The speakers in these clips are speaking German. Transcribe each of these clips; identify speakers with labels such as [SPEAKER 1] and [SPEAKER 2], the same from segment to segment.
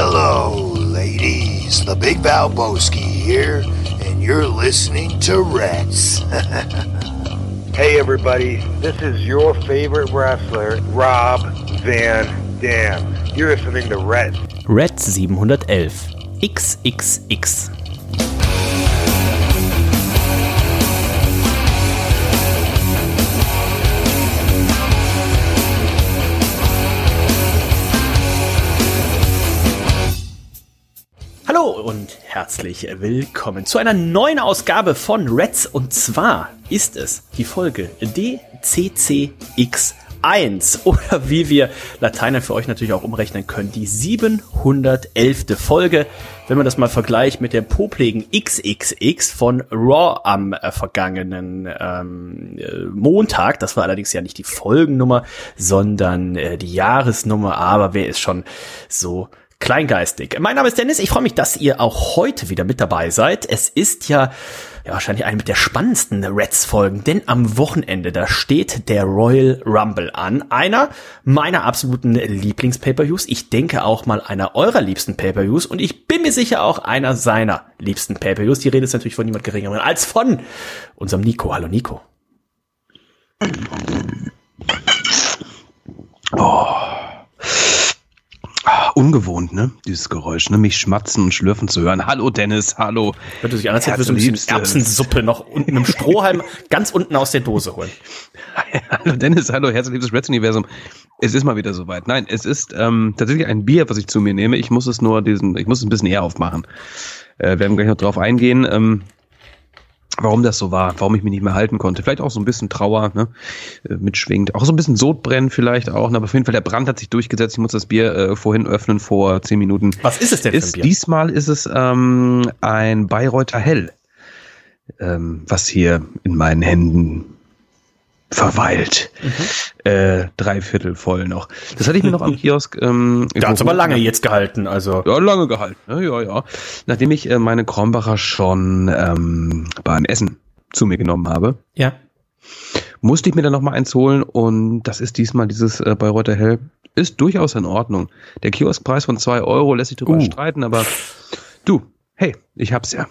[SPEAKER 1] Hello, ladies. The Big Valboski here, and you're listening to Reds.
[SPEAKER 2] Hey everybody, this is your favorite wrestler, Rob Van Dam. You're listening to Red.
[SPEAKER 3] Red 711 XXX. Hallo und herzlich willkommen zu einer neuen Ausgabe von Reds und zwar ist es die Folge DCCX1 oder wie wir Lateiner für euch natürlich auch umrechnen können, die 711. Folge, wenn man das mal vergleicht mit der popligen XXX von Raw am äh, vergangenen ähm, äh, Montag. Das war allerdings ja nicht die Folgennummer, sondern äh, die Jahresnummer, aber wer ist schon so kleingeistig. Mein Name ist Dennis. Ich freue mich, dass ihr auch heute wieder mit dabei seid. Es ist ja, ja wahrscheinlich eine der spannendsten Reds-Folgen, denn am Wochenende, da steht der Royal Rumble an. Einer meiner absoluten Lieblings-Pay-Per-Views. Ich denke auch mal einer eurer liebsten Pay-Per-Views und ich bin mir sicher auch einer seiner liebsten Pay-Per-Views. Die Rede ist natürlich von niemand geringerem als von unserem Nico. Hallo Nico.
[SPEAKER 4] Ungewohnt, ne? Dieses Geräusch, ne? Mich schmatzen und schlürfen zu hören. Hallo Dennis, hallo.
[SPEAKER 3] Hört sich an, als hättest du ein bisschen. Erbsensuppe noch unten im Strohhalm ganz unten aus der Dose holen.
[SPEAKER 4] hallo Dennis, hallo, herzliches Reds-Universum. Es ist mal wieder soweit. Nein, es ist ähm, tatsächlich ein Bier, was ich zu mir nehme. Ich muss es nur diesen, ich muss es ein bisschen eher aufmachen. Äh, wir werden gleich noch drauf eingehen. Ähm, warum das so war, warum ich mich nicht mehr halten konnte. Vielleicht auch so ein bisschen Trauer ne, äh, mitschwingt. Auch so ein bisschen Sodbrennen vielleicht auch. Ne? Aber auf jeden Fall, der Brand hat sich durchgesetzt. Ich muss das Bier äh, vorhin öffnen vor zehn Minuten.
[SPEAKER 3] Was ist es denn für ein
[SPEAKER 4] Ist,
[SPEAKER 3] Bier?
[SPEAKER 4] diesmal ist es ähm, ein Bayreuther Hell, ähm, was hier in meinen Händen verweilt.
[SPEAKER 3] Mhm.
[SPEAKER 4] Äh, dreiviertel voll noch. Das hatte ich mir noch am Kiosk. Ähm,
[SPEAKER 3] Da hat's aber lange jetzt gehalten, also.
[SPEAKER 4] Ja, lange gehalten. Ja, ja, ja. Nachdem ich äh, meine Kronbacher schon ähm, beim Essen zu mir genommen habe,
[SPEAKER 3] Ja.
[SPEAKER 4] musste ich mir dann noch mal eins holen und das ist diesmal dieses äh, Bayreuther Hell. Ist durchaus in Ordnung. Der Kioskpreis von zwei Euro lässt sich drüber
[SPEAKER 3] Uh.
[SPEAKER 4] streiten, aber du, hey, ich hab's ja.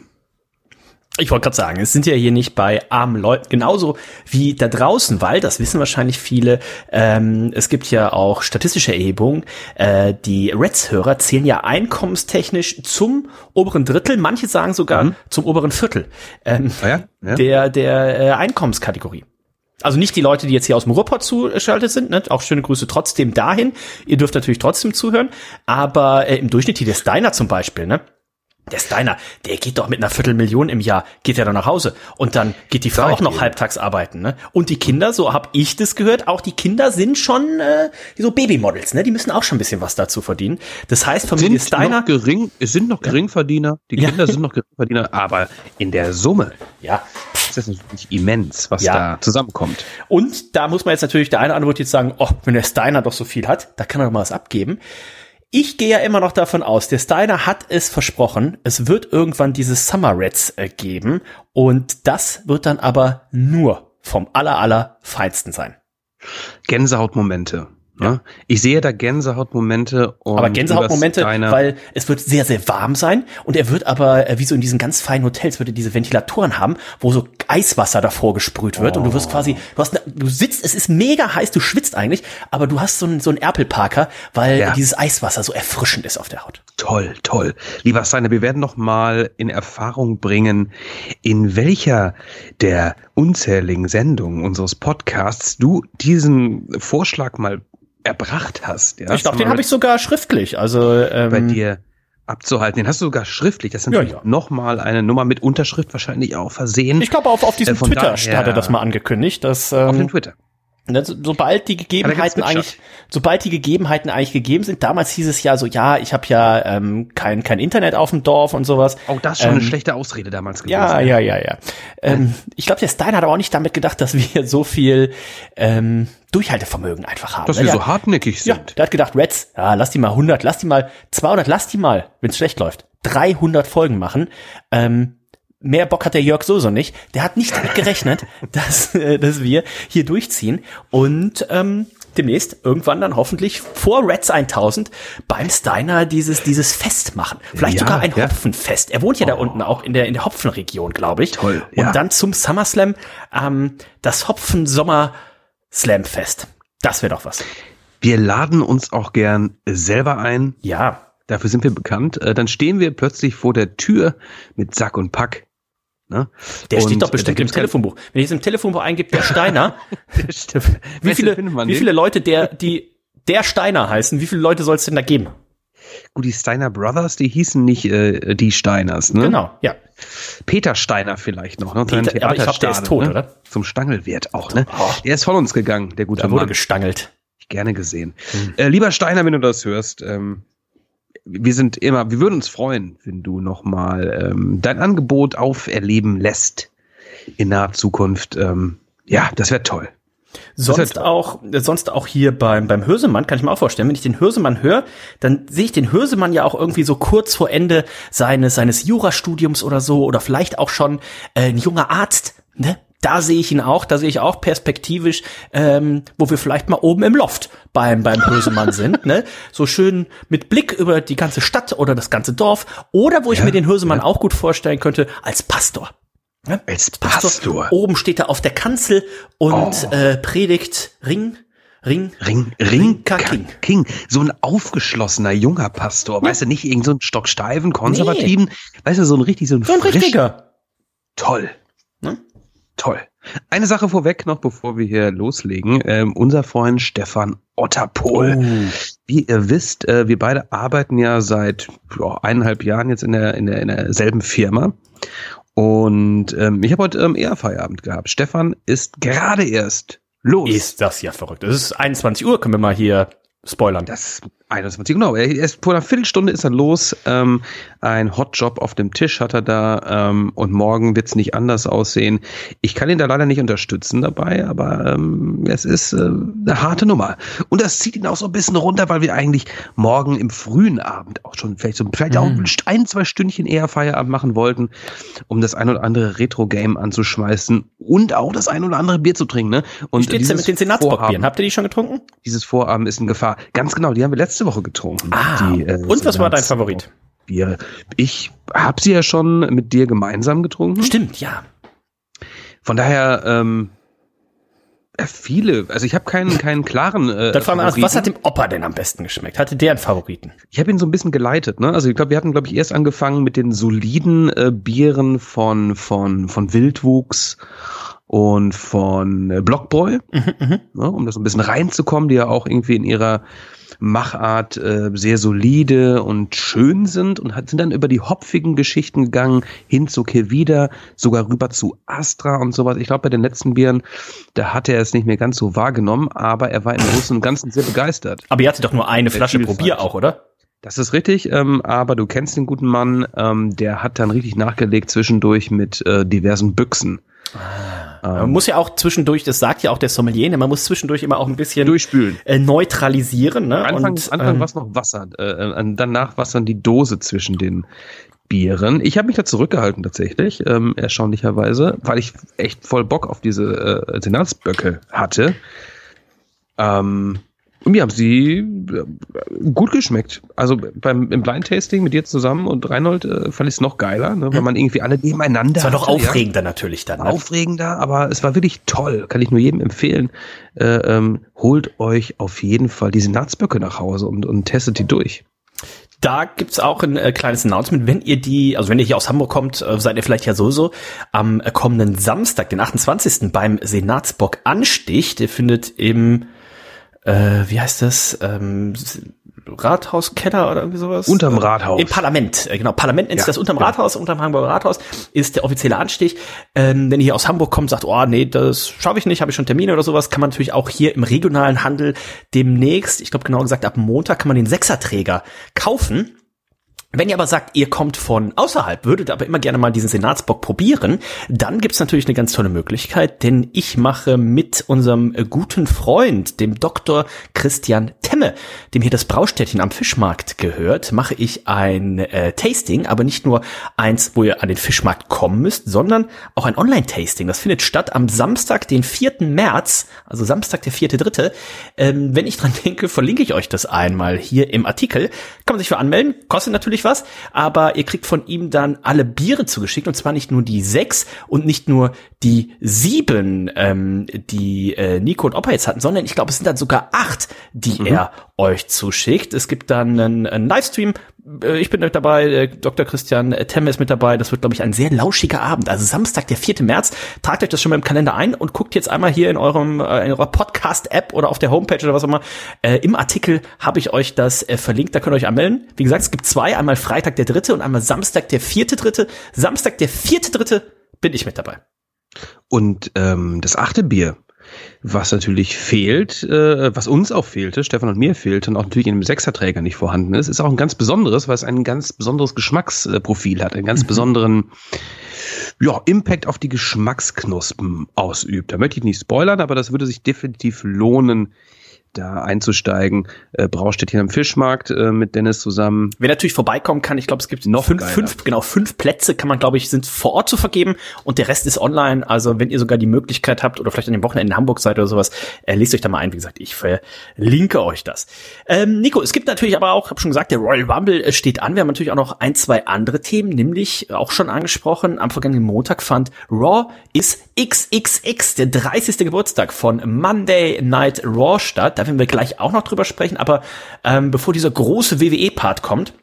[SPEAKER 3] Ich wollte gerade sagen, es sind ja hier nicht bei armen Leuten, genauso wie da draußen, weil, das wissen wahrscheinlich viele, ähm, es gibt ja auch statistische Erhebungen, äh, die Reds-Hörer zählen ja einkommenstechnisch zum oberen Drittel, manche sagen sogar zum oberen Viertel ähm,
[SPEAKER 4] Ah ja? ja?
[SPEAKER 3] der, der äh, Einkommenskategorie. Also nicht die Leute, die jetzt hier aus dem Ruhrpott zugeschaltet sind, ne? auch schöne Grüße trotzdem dahin. Ihr dürft natürlich trotzdem zuhören, aber äh, im Durchschnitt hier der Steiner zum Beispiel, ne? Der Steiner, der geht doch mit einer Viertelmillion im Jahr, geht er dann nach Hause. Und dann geht die Frau auch noch halbtags arbeiten, ne? Und die Kinder, so hab ich das gehört, auch die Kinder sind schon äh, so Babymodels, ne? Die müssen auch schon ein bisschen was dazu verdienen. Das heißt, Familie
[SPEAKER 4] sind
[SPEAKER 3] Steiner,
[SPEAKER 4] noch gering, es sind noch Geringverdiener, die
[SPEAKER 3] Ja.
[SPEAKER 4] Kinder sind noch Geringverdiener, aber in der Summe
[SPEAKER 3] ja,
[SPEAKER 4] ist das natürlich immens, was
[SPEAKER 3] Ja.
[SPEAKER 4] da zusammenkommt.
[SPEAKER 3] Und da muss man jetzt natürlich, der eine oder andere wird jetzt sagen, oh, wenn der Steiner doch so viel hat, da kann er doch mal was abgeben. Ich gehe ja immer noch davon aus, der Steiner hat es versprochen, es wird irgendwann diese Summer Reds äh, geben und das wird dann aber nur vom aller, aller feinsten sein.
[SPEAKER 4] Gänsehautmomente. Ne? Ich sehe da Gänsehautmomente und
[SPEAKER 3] Aber Gänsehautmomente, weil es wird sehr, sehr warm sein und er wird aber, äh, wie so in diesen ganz feinen Hotels, würde diese Ventilatoren haben, wo so Eiswasser davor gesprüht wird und du wirst quasi, du hast, ne, du sitzt, es ist mega heiß, du schwitzt eigentlich, aber du hast so einen, so einen Erpelparker, weil
[SPEAKER 4] Ja.
[SPEAKER 3] dieses Eiswasser so erfrischend ist auf der Haut.
[SPEAKER 4] Toll, toll. Lieber Steiner, wir werden noch mal in Erfahrung bringen, in welcher der unzähligen Sendungen unseres Podcasts du diesen Vorschlag mal erbracht hast. Ja,
[SPEAKER 3] ich glaube, den habe ich sogar schriftlich, also ähm,
[SPEAKER 4] bei dir abzuhalten. Den hast du sogar schriftlich. Das ist
[SPEAKER 3] Ja,
[SPEAKER 4] natürlich
[SPEAKER 3] ja.
[SPEAKER 4] noch mal eine Nummer mit Unterschrift wahrscheinlich auch versehen.
[SPEAKER 3] ich glaube, auf, auf diesem
[SPEAKER 4] Äh,
[SPEAKER 3] Twitter
[SPEAKER 4] daher-
[SPEAKER 3] hat er das mal angekündigt, dass
[SPEAKER 4] auf
[SPEAKER 3] ähm,
[SPEAKER 4] dem Twitter.
[SPEAKER 3] Ne, so- sobald die Gegebenheiten eigentlich, sobald die Gegebenheiten eigentlich gegeben sind, damals hieß es ja so, ja, ich habe ja ähm, kein kein Internet auf dem Dorf und sowas.
[SPEAKER 4] Auch das ist schon eine
[SPEAKER 3] Ähm,
[SPEAKER 4] schlechte Ausrede damals gewesen.
[SPEAKER 3] Ja, ja, ja, ja. Ähm, ich glaube, der Stein hat aber auch nicht damit gedacht, dass wir so viel ähm, Durchhaltevermögen einfach haben.
[SPEAKER 4] Dass
[SPEAKER 3] ne?
[SPEAKER 4] wir
[SPEAKER 3] Der
[SPEAKER 4] so
[SPEAKER 3] hat-
[SPEAKER 4] hartnäckig
[SPEAKER 3] ja,
[SPEAKER 4] sind.
[SPEAKER 3] der hat gedacht, Reds, ja, lass die mal 100, lass die mal 200, lass die mal, wenn es schlecht läuft, 300 Folgen machen. Ähm, mehr Bock hat der Jörg sowieso nicht. Der hat nicht damit gerechnet, dass, äh, dass wir hier durchziehen. Und ähm, demnächst irgendwann dann hoffentlich vor Reds 1000 beim Steiner dieses, dieses Fest machen. Vielleicht
[SPEAKER 4] Ja,
[SPEAKER 3] sogar ein
[SPEAKER 4] ja.
[SPEAKER 3] Hopfenfest. Er wohnt ja da unten auch in der, in der Hopfenregion, glaube ich.
[SPEAKER 4] Toll,
[SPEAKER 3] Und
[SPEAKER 4] ja.
[SPEAKER 3] dann zum SummerSlam ähm, das Hopfen-Sommer-Slam-Fest. Das wäre doch was.
[SPEAKER 4] Wir laden uns auch gern selber ein.
[SPEAKER 3] Ja.
[SPEAKER 4] Dafür sind wir bekannt. Äh, Dann stehen wir plötzlich vor der Tür mit Sack und Pack. Ne?
[SPEAKER 3] Der
[SPEAKER 4] Und,
[SPEAKER 3] steht doch
[SPEAKER 4] äh,
[SPEAKER 3] bestimmt im Telefonbuch. Wenn ich es im Telefonbuch eingebe, der Steiner, wie viele, wie viele Leute der, die der Steiner heißen, wie viele Leute soll es denn da geben?
[SPEAKER 4] Gut, die Steiner Brothers, die hießen nicht äh, die Steiners, ne?
[SPEAKER 3] Genau, ja.
[SPEAKER 4] Peter Steiner vielleicht noch, ne?
[SPEAKER 3] Peter- aber ich glaub, der ist tot,
[SPEAKER 4] ne?
[SPEAKER 3] oder?
[SPEAKER 4] Zum Stangelwert auch, ne?
[SPEAKER 3] Oh.
[SPEAKER 4] Der ist von uns gegangen, der gute
[SPEAKER 3] wurde
[SPEAKER 4] Mann.
[SPEAKER 3] gestangelt.
[SPEAKER 4] Gerne gesehen.
[SPEAKER 3] Hm.
[SPEAKER 4] Äh, lieber Steiner, wenn du das hörst, ähm, wir sind immer, wir würden uns freuen, wenn du nochmal ähm, dein Angebot auferleben lässt in naher Zukunft. Ähm, ja, das wäre toll.
[SPEAKER 3] Sonst
[SPEAKER 4] toll.
[SPEAKER 3] auch, sonst auch hier beim, beim Hörsemann, kann ich mir auch vorstellen, wenn ich den Hörsemann höre, dann sehe ich den Hörsemann ja auch irgendwie so kurz vor Ende seines, seines Jurastudiums oder so, oder vielleicht auch schon äh, ein junger Arzt, ne? Da sehe ich ihn auch, da sehe ich auch perspektivisch, ähm, wo wir vielleicht mal oben im Loft beim, beim Hörsemann sind, ne? So schön mit Blick über die ganze Stadt oder das ganze Dorf. Oder wo ich
[SPEAKER 4] Ja,
[SPEAKER 3] mir den Hörsemann auch gut vorstellen könnte, als Pastor. Ne?
[SPEAKER 4] Als Pastor.
[SPEAKER 3] Oben steht er auf der Kanzel und äh, predigt Ring, Ring,
[SPEAKER 4] Ring, Ring King.
[SPEAKER 3] King.
[SPEAKER 4] So ein aufgeschlossener junger Pastor. Weißt du, nicht irgend so ein stocksteifen, konservativen. Weißt du, so ein richtig, so ein,
[SPEAKER 3] so ein
[SPEAKER 4] frisch-
[SPEAKER 3] richtiger.
[SPEAKER 4] Toll. Toll. Eine Sache vorweg noch, bevor wir hier loslegen. Ähm, unser Freund Stefan Otterpohl.
[SPEAKER 3] Oh.
[SPEAKER 4] Wie ihr wisst, äh, wir beide arbeiten ja seit ja, eineinhalb Jahren jetzt in der, in der, in derselben Firma. Und ähm, ich habe heute ähm, eher Feierabend gehabt. Stefan ist gerade erst los.
[SPEAKER 3] Ist das ja verrückt. Es ist 21 Uhr, können wir mal hier spoilern.
[SPEAKER 4] Das 21, genau. Er ist vor einer Viertelstunde ist er los. Ähm, ein Hotjob auf dem Tisch hat er da ähm, und morgen wird's nicht anders aussehen. Ich kann ihn da leider nicht unterstützen dabei, aber ähm, es ist äh, eine harte Nummer. Und das zieht ihn auch so ein bisschen runter, weil wir eigentlich morgen im frühen Abend auch schon vielleicht so vielleicht auch ein, zwei Stündchen eher Feierabend machen wollten, um das ein oder andere Retro-Game anzuschmeißen und auch das ein oder andere Bier zu trinken. Ne? Und
[SPEAKER 3] Wie steht's denn mit den Senatsbockbieren? Habt ihr die schon getrunken?
[SPEAKER 4] dieses Vorhaben ist in Gefahr. Ganz genau, die haben wir letzte Woche getrunken.
[SPEAKER 3] Ah,
[SPEAKER 4] die, äh,
[SPEAKER 3] und was war dein Favorit?
[SPEAKER 4] Bier. Ich habe sie ja schon mit dir gemeinsam getrunken.
[SPEAKER 3] Stimmt, ja.
[SPEAKER 4] Von daher ähm, äh, viele. Also ich habe keinen keinen klaren. Äh,
[SPEAKER 3] Dann fragen wir
[SPEAKER 4] Favoriten.
[SPEAKER 3] was hat dem Opa denn am besten geschmeckt? Hatte der einen Favoriten?
[SPEAKER 4] Ich habe ihn so ein bisschen geleitet. Ne? Also ich glaube, wir hatten glaube ich erst angefangen mit den soliden äh, Bieren von von von Wildwuchs und von äh, Blockboy,
[SPEAKER 3] Mhm,
[SPEAKER 4] ne, um das so ein bisschen reinzukommen, die ja auch irgendwie in ihrer Machart äh, sehr solide und schön sind und hat, sind dann über die hopfigen Geschichten gegangen, hin zu Kevida, sogar rüber zu Astra und sowas. Ich glaube, bei den letzten Bieren, da hat er es nicht mehr ganz so wahrgenommen, aber er war im Großen und Ganzen sehr begeistert.
[SPEAKER 3] Aber ihr hattet doch nur eine Flasche. Probier auch, oder?
[SPEAKER 4] Das ist richtig, ähm, aber du kennst den guten Mann, ähm, der hat dann richtig nachgelegt zwischendurch mit äh, diversen Büchsen.
[SPEAKER 3] Man muss ja auch zwischendurch, das sagt ja auch der Sommelier, ne, man muss zwischendurch immer auch ein bisschen
[SPEAKER 4] Durchspülen.
[SPEAKER 3] äh, neutralisieren. Ne?
[SPEAKER 4] Anfang,
[SPEAKER 3] und,
[SPEAKER 4] Anfang
[SPEAKER 3] ähm,
[SPEAKER 4] war es noch Wasser, äh, danach dann die Dose zwischen den Bieren. Ich habe mich da zurückgehalten tatsächlich, ähm, erstaunlicherweise, weil ich echt voll Bock auf diese äh, Senatsböcke hatte. Ähm, mir haben sie äh, gut geschmeckt. Also beim im Blind Tasting mit dir zusammen und Reinhold äh, fand ich es noch geiler, ne, weil man irgendwie alle nebeneinander.
[SPEAKER 3] Das war doch
[SPEAKER 4] hatte, ja
[SPEAKER 3] aufregender natürlich dann. Ne?
[SPEAKER 4] aufregender, aber es war wirklich toll. Kann ich nur jedem empfehlen. Äh, ähm, holt euch auf jeden Fall die Senatsböcke nach Hause und, und testet die durch.
[SPEAKER 3] Da gibt's auch ein äh, kleines Announcement. Wenn ihr die, also wenn ihr hier aus Hamburg kommt, äh, seid ihr vielleicht ja sowieso am äh, kommenden Samstag, den 28. beim Senatsbock Anstich. Der findet im, äh, wie heißt das, ähm, Rathauskeller oder irgendwie sowas?
[SPEAKER 4] Unterm Rathaus.
[SPEAKER 3] Im Parlament, äh, genau. Parlament nennt sich
[SPEAKER 4] Ja,
[SPEAKER 3] das unterm
[SPEAKER 4] genau.
[SPEAKER 3] Rathaus, unterm Hamburger Rathaus ist der offizielle Anstich. Ähm, wenn ihr hier aus Hamburg kommt, sagt, oh nee, das schaffe ich nicht, habe ich schon Termine oder sowas, kann man natürlich auch hier im regionalen Handel demnächst, ich glaube genau gesagt ab Montag, kann man den Sechserträger kaufen. Wenn ihr aber sagt, ihr kommt von außerhalb, würdet aber immer gerne mal diesen Senatsbock probieren, dann gibt's natürlich eine ganz tolle Möglichkeit, denn ich mache mit unserem äh, guten Freund, dem Dr. Christian Temme, dem hier das Braustädtchen am Fischmarkt gehört, mache ich ein äh, Tasting, aber nicht nur eins, wo ihr an den Fischmarkt kommen müsst, sondern auch ein Online-Tasting. Das findet statt am Samstag, den 4. März, also Samstag, der 4.3. Ähm, wenn ich dran denke, verlinke ich euch das einmal hier im Artikel. Kann man sich für anmelden, kostet natürlich was, aber ihr kriegt von ihm dann alle Biere zugeschickt und zwar nicht nur die sechs und nicht nur die sieben, ähm, die äh, Nico und Opa jetzt hatten, sondern ich glaube, es sind dann sogar acht, die mhm. er euch zuschickt. Es gibt dann einen, einen Livestream. Äh, ich bin dabei, äh, Dr. Christian Temme ist mit dabei. Das wird, glaube ich, ein sehr lauschiger Abend. Also Samstag, der 4. März. Tragt euch das schon mal im Kalender ein und guckt jetzt einmal hier in eurem äh, in eurer Podcast-App oder auf der Homepage oder was auch immer. Äh, Im Artikel habe ich euch das äh, verlinkt. Da könnt ihr euch anmelden. Wie gesagt, es gibt zwei. Einmal Freitag der dritte und einmal Samstag der vierte dritte. Samstag der vierte dritte bin ich mit dabei.
[SPEAKER 4] Und ähm, das achte Bier, was natürlich fehlt, äh, was uns auch fehlte, Stefan und mir fehlte und auch natürlich in dem Sechserträger nicht vorhanden ist, ist auch ein ganz besonderes, weil es ein ganz besonderes Geschmacksprofil hat, einen ganz mhm. besonderen ja, Impact auf die Geschmacksknospen ausübt. Da möchte ich nicht spoilern, aber das würde sich definitiv lohnen, da einzusteigen. Äh, Braustädtchen am Fischmarkt äh, mit Dennis zusammen.
[SPEAKER 3] Wer natürlich vorbeikommen kann, ich glaube, es gibt noch fünf, fünf, genau, fünf Plätze kann man, glaube ich, sind vor Ort zu vergeben und der Rest ist online. Also wenn ihr sogar die Möglichkeit habt oder vielleicht an dem Wochenende in Hamburg seid oder sowas, äh, lest euch da mal ein. Wie gesagt, ich verlinke euch das. Ähm, Nico, es gibt natürlich aber auch, habe schon gesagt, der Royal Rumble äh, steht an. Wir haben natürlich auch noch ein, zwei andere Themen, nämlich auch schon angesprochen, am vergangenen Montag fand Raw ist XXX, der 30. Geburtstag von Monday Night Raw statt. Da werden wir gleich auch noch drüber sprechen, aber ähm, bevor dieser große WWE-Part kommt,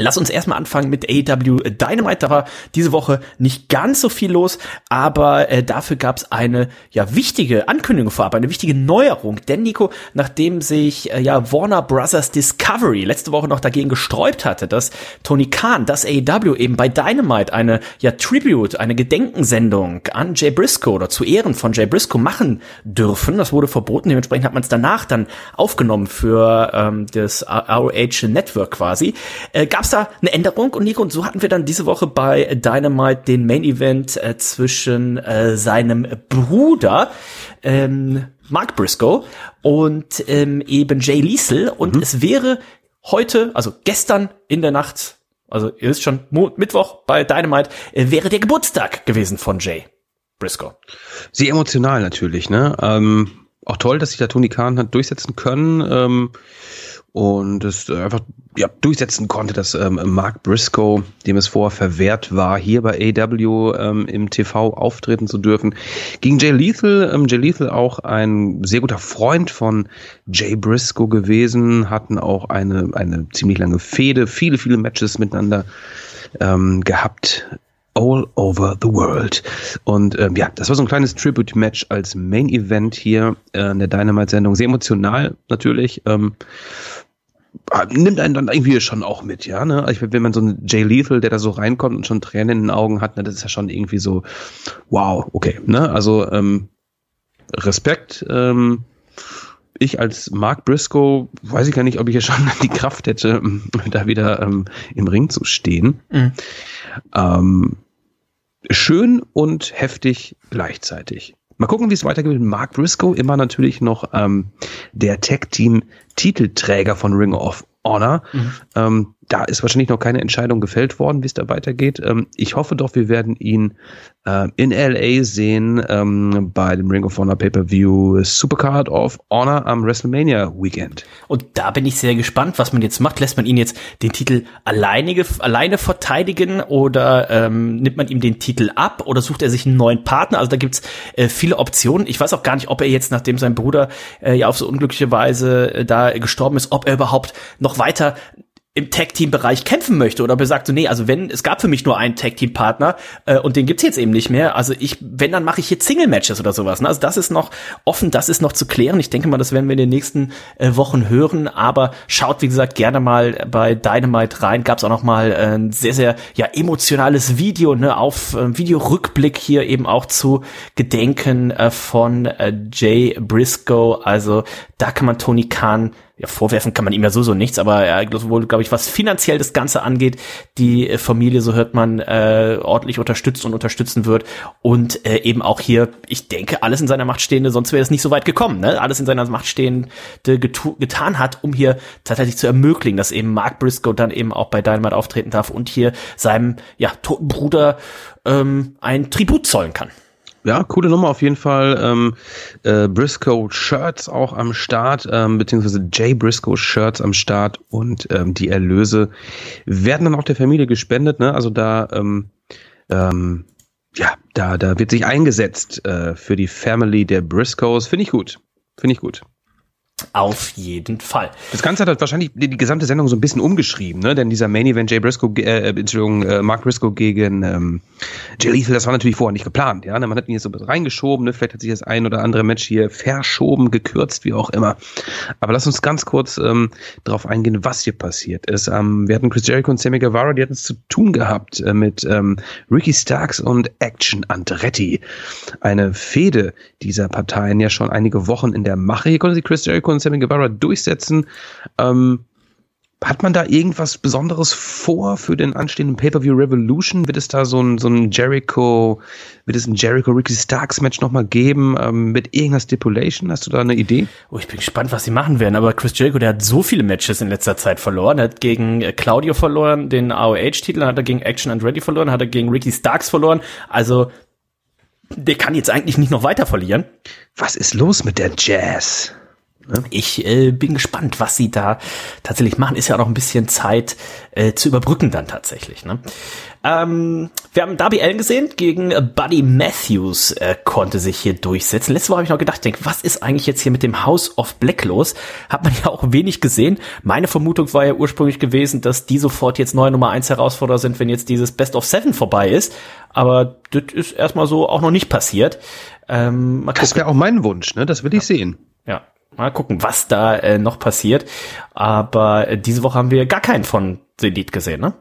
[SPEAKER 3] Lass uns erstmal anfangen mit AW Dynamite. Da war diese Woche nicht ganz so viel los, aber äh, dafür gab es eine ja wichtige Ankündigung vorab, eine wichtige Neuerung. Denn Nico, nachdem sich äh, ja Warner Brothers Discovery letzte Woche noch dagegen gesträubt hatte, dass Tony Khan, das AW eben bei Dynamite eine ja Tribute, eine Gedenkensendung an Jay Briscoe oder zu Ehren von Jay Briscoe machen dürfen, das wurde verboten. Dementsprechend hat man es danach dann aufgenommen für ähm, das ROH Network quasi. Äh, gab es da eine Änderung und Nico, und so hatten wir dann diese Woche bei Dynamite den Main Event äh, zwischen äh, seinem Bruder ähm, Mark Briscoe und ähm, eben Jay Liesel und mhm. es wäre heute, also gestern in der Nacht, also ihr wisst schon, Mo Mittwoch bei Dynamite, äh, wäre der Geburtstag gewesen von Jay Briscoe.
[SPEAKER 4] Sehr emotional natürlich, ne? Ähm, auch toll, dass sich da Tony Khan hat durchsetzen können. Ähm, und es einfach ja, durchsetzen konnte, dass ähm, Mark Briscoe, dem es vorher verwehrt war, hier bei AW ähm, im TV auftreten zu dürfen. Gegen Jay Lethal, ähm, Jay Lethal auch ein sehr guter Freund von Jay Briscoe gewesen, hatten auch eine, eine ziemlich lange Fehde, viele, viele Matches miteinander ähm, gehabt all over the world. Und ähm, ja, das war so ein kleines Tribute-Match als Main-Event hier äh, in der Dynamite-Sendung. Sehr emotional natürlich. Ähm, nimmt einen dann irgendwie schon auch mit, ja. Ne? Also wenn man so einen Jay Lethal, der da so reinkommt und schon Tränen in den Augen hat, ne, das ist ja schon irgendwie so, wow, okay. Ne? Also ähm, Respekt. Ähm, ich als Mark Briscoe weiß ich gar nicht, ob ich ja schon die Kraft hätte, da wieder ähm, im Ring zu stehen. Mhm. Ähm, schön und heftig gleichzeitig. Mal gucken, wie es weitergeht mit Mark Briscoe. Immer natürlich noch ähm, der Tag-Team-Titelträger von Ring of Honor. Mhm. Ähm, da ist wahrscheinlich noch keine Entscheidung gefällt worden, wie es da weitergeht. Ähm, ich hoffe doch, wir werden ihn äh, in LA sehen ähm, bei dem Ring of Honor Pay-Per-View Supercard of Honor am WrestleMania Weekend.
[SPEAKER 3] Und da bin ich sehr gespannt, was man jetzt macht. Lässt man ihn jetzt den Titel alleinige, alleine verteidigen oder ähm, nimmt man ihm den Titel ab oder sucht er sich einen neuen Partner? Also da gibt's äh, viele Optionen. Ich weiß auch gar nicht, ob er jetzt, nachdem sein Bruder äh, ja auf so unglückliche Weise äh, da gestorben ist, ob er überhaupt noch weiter im Tag-Team-Bereich kämpfen möchte oder ob er sagt so, nee, also wenn, es gab für mich nur einen Tag-Team-Partner äh, und den gibt's jetzt eben nicht mehr, also ich, wenn, dann mache ich jetzt Single-Matches oder sowas. Ne? Also das ist noch offen, das ist noch zu klären. Ich denke mal, das werden wir in den nächsten äh, Wochen hören, aber schaut, wie gesagt, gerne mal bei Dynamite rein. Gab's auch noch mal äh, ein sehr, sehr ja emotionales Video, ne, auf äh, Videorückblick hier eben auch zu Gedenken äh, von äh, Jay Briscoe. Also da kann man Tony Khan ja, vorwerfen kann man ihm ja so so nichts, aber er wohl, glaube ich, was finanziell das Ganze angeht, die äh, Familie, so hört man, äh, ordentlich unterstützt und unterstützen wird und äh, eben auch hier, ich denke, alles in seiner Macht Stehende, sonst wäre es nicht so weit gekommen, ne? Alles in seiner Macht Stehende getan hat, um hier tatsächlich zu ermöglichen, dass eben Mark Briscoe dann eben auch bei Dynamite auftreten darf und hier seinem ja toten Bruder ähm, ein Tribut zollen kann.
[SPEAKER 4] Ja, coole Nummer auf jeden Fall. Ähm, äh, Briscoe Shirts auch am Start, ähm, beziehungsweise Jay Briscoe Shirts am Start und ähm, die Erlöse werden dann auch der Familie gespendet. Ne? Also da, ähm, ähm, ja, da, da wird sich eingesetzt äh, für die Family der Briscoes. Finde ich gut. Finde ich gut.
[SPEAKER 3] Auf jeden Fall.
[SPEAKER 4] Das Ganze hat halt wahrscheinlich die, die, gesamte Sendung so ein bisschen umgeschrieben, ne? Denn dieser Main Event Jay Briscoe, äh, Entschuldigung, äh, Mark Briscoe gegen ähm, Jay Lethal, das war natürlich vorher nicht geplant, ja. Ne? Man hat ihn jetzt so reingeschoben, ne? Vielleicht hat sich das ein oder andere Match hier verschoben, gekürzt, wie auch immer. Aber lass uns ganz kurz ähm, darauf eingehen, was hier passiert ist. Ähm, wir hatten Chris Jericho und Sammy Guevara, die hatten es zu tun gehabt äh, mit ähm, Ricky Starks und Action Andretti. Eine Fehde dieser Parteien ja schon einige Wochen in der Mache. Hier konnte sich Chris Jericho und Sammy Guevara durchsetzen. Ähm, hat man da irgendwas Besonderes vor für den anstehenden Pay-Per-View Revolution? Wird es da so ein, so ein Jericho, wird es ein Jericho Ricky Starks Match nochmal geben ähm, mit irgendeiner Stipulation? Hast du da eine Idee?
[SPEAKER 3] Oh, ich bin gespannt, was sie machen werden. Aber Chris Jericho, der hat so viele Matches in letzter Zeit verloren. Er hat gegen äh, Claudio verloren, den AOH-Titel, hat er gegen Action and Ready verloren, hat er gegen Ricky Starks verloren. Also der kann jetzt eigentlich nicht noch weiter verlieren.
[SPEAKER 4] Was ist los mit der Jazz?
[SPEAKER 3] Ne? Ich äh, bin gespannt, was sie da tatsächlich machen. Ist ja auch noch ein bisschen Zeit äh, zu überbrücken dann tatsächlich. Ne? Ähm, wir haben Darby Allen gesehen gegen Buddy Matthews äh, konnte sich hier durchsetzen. Letzte Woche habe ich noch gedacht, denk, was ist eigentlich jetzt hier mit dem House of Black los? Hat man ja auch wenig gesehen. Meine Vermutung war ja ursprünglich gewesen, dass die sofort jetzt neue Nummer 1 Herausforderer sind, wenn jetzt dieses Best of Seven vorbei ist. Aber das ist erstmal so auch noch nicht passiert.
[SPEAKER 4] Ähm, das wäre auch mein Wunsch, ne? Das will ich sehen.
[SPEAKER 3] Ja, Mal gucken, was da äh, noch passiert. Aber äh, diese Woche haben wir gar keinen von Zenit gesehen, ne?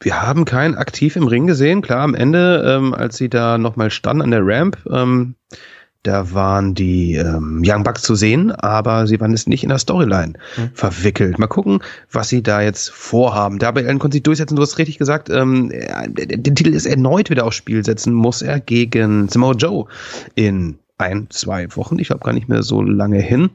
[SPEAKER 4] Wir haben keinen aktiv im Ring gesehen. Klar, am Ende, ähm, als sie da nochmal standen an der Ramp, ähm, da waren die ähm, Young Bucks zu sehen, aber sie waren jetzt nicht in der Storyline mhm. verwickelt. Mal gucken, was sie da jetzt vorhaben. Dabei Allen konnte sich durchsetzen, du hast richtig gesagt, ähm, den Titel ist erneut wieder aufs Spiel setzen, muss er gegen Samoa Joe in ein, zwei Wochen, ich glaube gar nicht mehr so lange hin.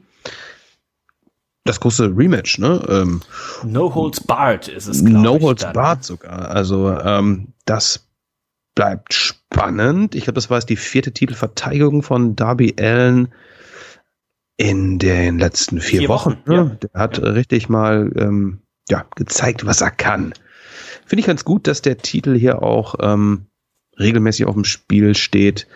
[SPEAKER 4] Das große Rematch, ne? Ähm,
[SPEAKER 3] no Holds Barred ist es,
[SPEAKER 4] glaube No Holds dann. Barred sogar. Also ähm, das bleibt spannend. Ich glaube, das war jetzt die vierte Titelverteidigung von Darby Allen in den letzten vier, vier Wochen. Wochen ne? ja. Der hat ja. richtig mal ähm, ja, gezeigt, was er kann. Finde ich ganz gut, dass der Titel hier auch ähm, regelmäßig auf dem Spiel steht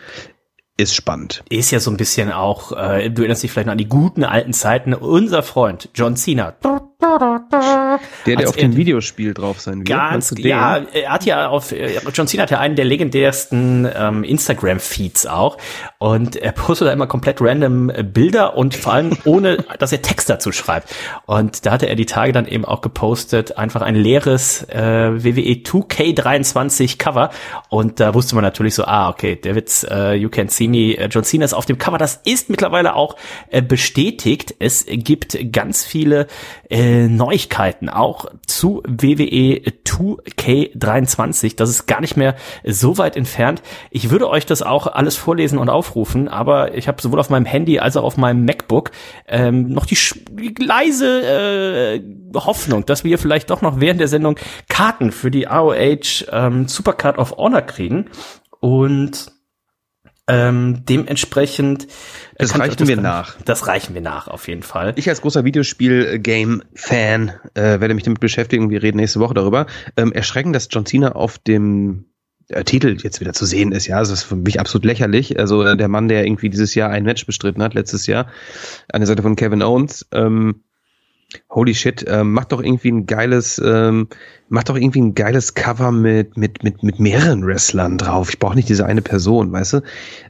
[SPEAKER 4] ist spannend.
[SPEAKER 3] Ist ja so ein bisschen auch, äh, du erinnerst dich vielleicht noch an die guten alten Zeiten, unser Freund John Cena.
[SPEAKER 4] Der, der auf dem Videospiel drauf sein wird.
[SPEAKER 3] Ganz, ja, er hat ja auf, äh, John Cena hat ja einen der legendärsten ähm, Instagram-Feeds auch und er postet da immer komplett random äh, Bilder und vor allem ohne, dass er Text dazu schreibt. Und da hatte er die Tage dann eben auch gepostet, einfach ein leeres äh, WWE 2K23 Cover und da wusste man natürlich so, ah, okay, der Witz, äh, You Can See Me, äh, John Cena ist auf dem Cover. Das ist mittlerweile auch äh, bestätigt. Es gibt ganz viele äh, Neuigkeiten auch zu WWE 2K23. Das ist gar nicht mehr so weit entfernt. Ich würde euch das auch alles vorlesen und aufrufen, aber ich habe sowohl auf meinem Handy als auch auf meinem MacBook ähm, noch die, die leise äh, Hoffnung, dass wir vielleicht doch noch während der Sendung Karten für die AOH ähm, Supercard of Honor kriegen. Und ähm, dementsprechend. Äh,
[SPEAKER 4] das reichen wir nach.
[SPEAKER 3] Das reichen wir nach, auf jeden Fall.
[SPEAKER 4] Ich als großer Videospiel-Game-Fan äh, werde mich damit beschäftigen. Wir reden nächste Woche darüber. Ähm, erschreckend, dass John Cena auf dem äh, Titel jetzt wieder zu sehen ist. Ja, das ist für mich absolut lächerlich. Also äh, der Mann, der irgendwie dieses Jahr ein Match bestritten hat, letztes Jahr, an der Seite von Kevin Owens. Ähm, Holy shit, ähm, mach doch irgendwie ein geiles, ähm, mach doch irgendwie ein geiles Cover mit, mit, mit, mit mehreren Wrestlern drauf. Ich brauche nicht diese eine Person, weißt du?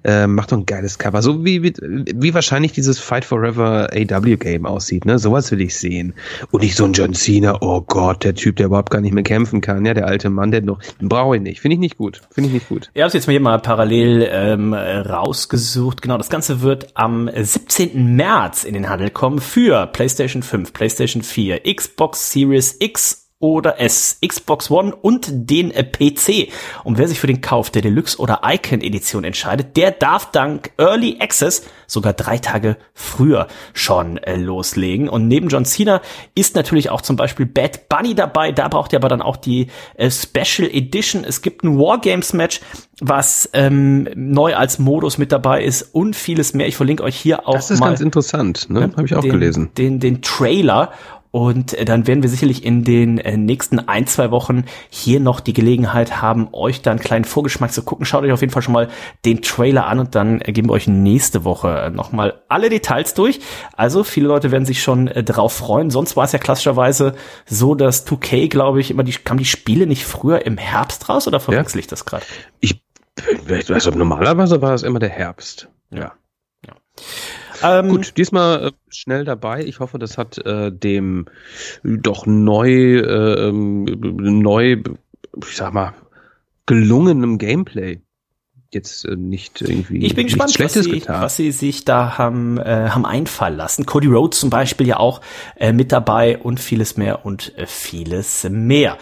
[SPEAKER 4] Ähm, mach doch ein geiles Cover. So wie, wie, wie wahrscheinlich dieses Fight Forever AW Game aussieht, ne? Sowas will ich sehen. Und nicht so ein John Cena, oh Gott, der Typ, der überhaupt gar nicht mehr kämpfen kann, ja, der alte Mann, der noch, den brauche ich nicht. Finde ich nicht gut. Finde ich nicht gut.
[SPEAKER 3] Ich habe jetzt mal hier mal parallel ähm, rausgesucht. Genau, das Ganze wird am 17. März in den Handel kommen für PlayStation 5, PlayStation 4, Xbox Series X oder S, Xbox One und den äh, PC. Und wer sich für den Kauf der Deluxe oder Icon Edition entscheidet, der darf dank Early Access sogar drei Tage früher schon äh, loslegen. Und neben John Cena ist natürlich auch zum Beispiel Bad Bunny dabei. Da braucht ihr aber dann auch die äh, Special Edition. Es gibt ein Wargames Match, was ähm, neu als Modus mit dabei ist und vieles mehr. Ich verlinke euch hier auch
[SPEAKER 4] Das ist
[SPEAKER 3] mal
[SPEAKER 4] ganz interessant, ne? Habe ich auch
[SPEAKER 3] den,
[SPEAKER 4] gelesen.
[SPEAKER 3] Den, den Trailer. Und äh, dann werden wir sicherlich in den äh, nächsten ein, zwei Wochen hier noch die Gelegenheit haben, euch da einen kleinen Vorgeschmack zu gucken. Schaut euch auf jeden Fall schon mal den Trailer an und dann äh, geben wir euch nächste Woche nochmal alle Details durch. Also viele Leute werden sich schon drauf freuen. Sonst war es ja klassischerweise so, dass 2K, glaube ich, immer die, kamen die Spiele nicht früher im Herbst raus oder verwechsel ich das gerade?
[SPEAKER 4] Ich, also normalerweise war es immer der Herbst.
[SPEAKER 3] Ja. Ähm,
[SPEAKER 4] Gut, diesmal äh, schnell dabei. Ich hoffe, das hat äh, dem doch neu, äh, ähm, neu, ich sag mal, gelungenem Gameplay jetzt äh, nicht irgendwie
[SPEAKER 3] Ich bin gespannt, was
[SPEAKER 4] Schlechtes
[SPEAKER 3] sie,
[SPEAKER 4] getan.
[SPEAKER 3] was sie sich da haben, äh, haben einfallen lassen. Cody Rhodes zum Beispiel ja auch äh, mit dabei und vieles mehr und äh, vieles mehr.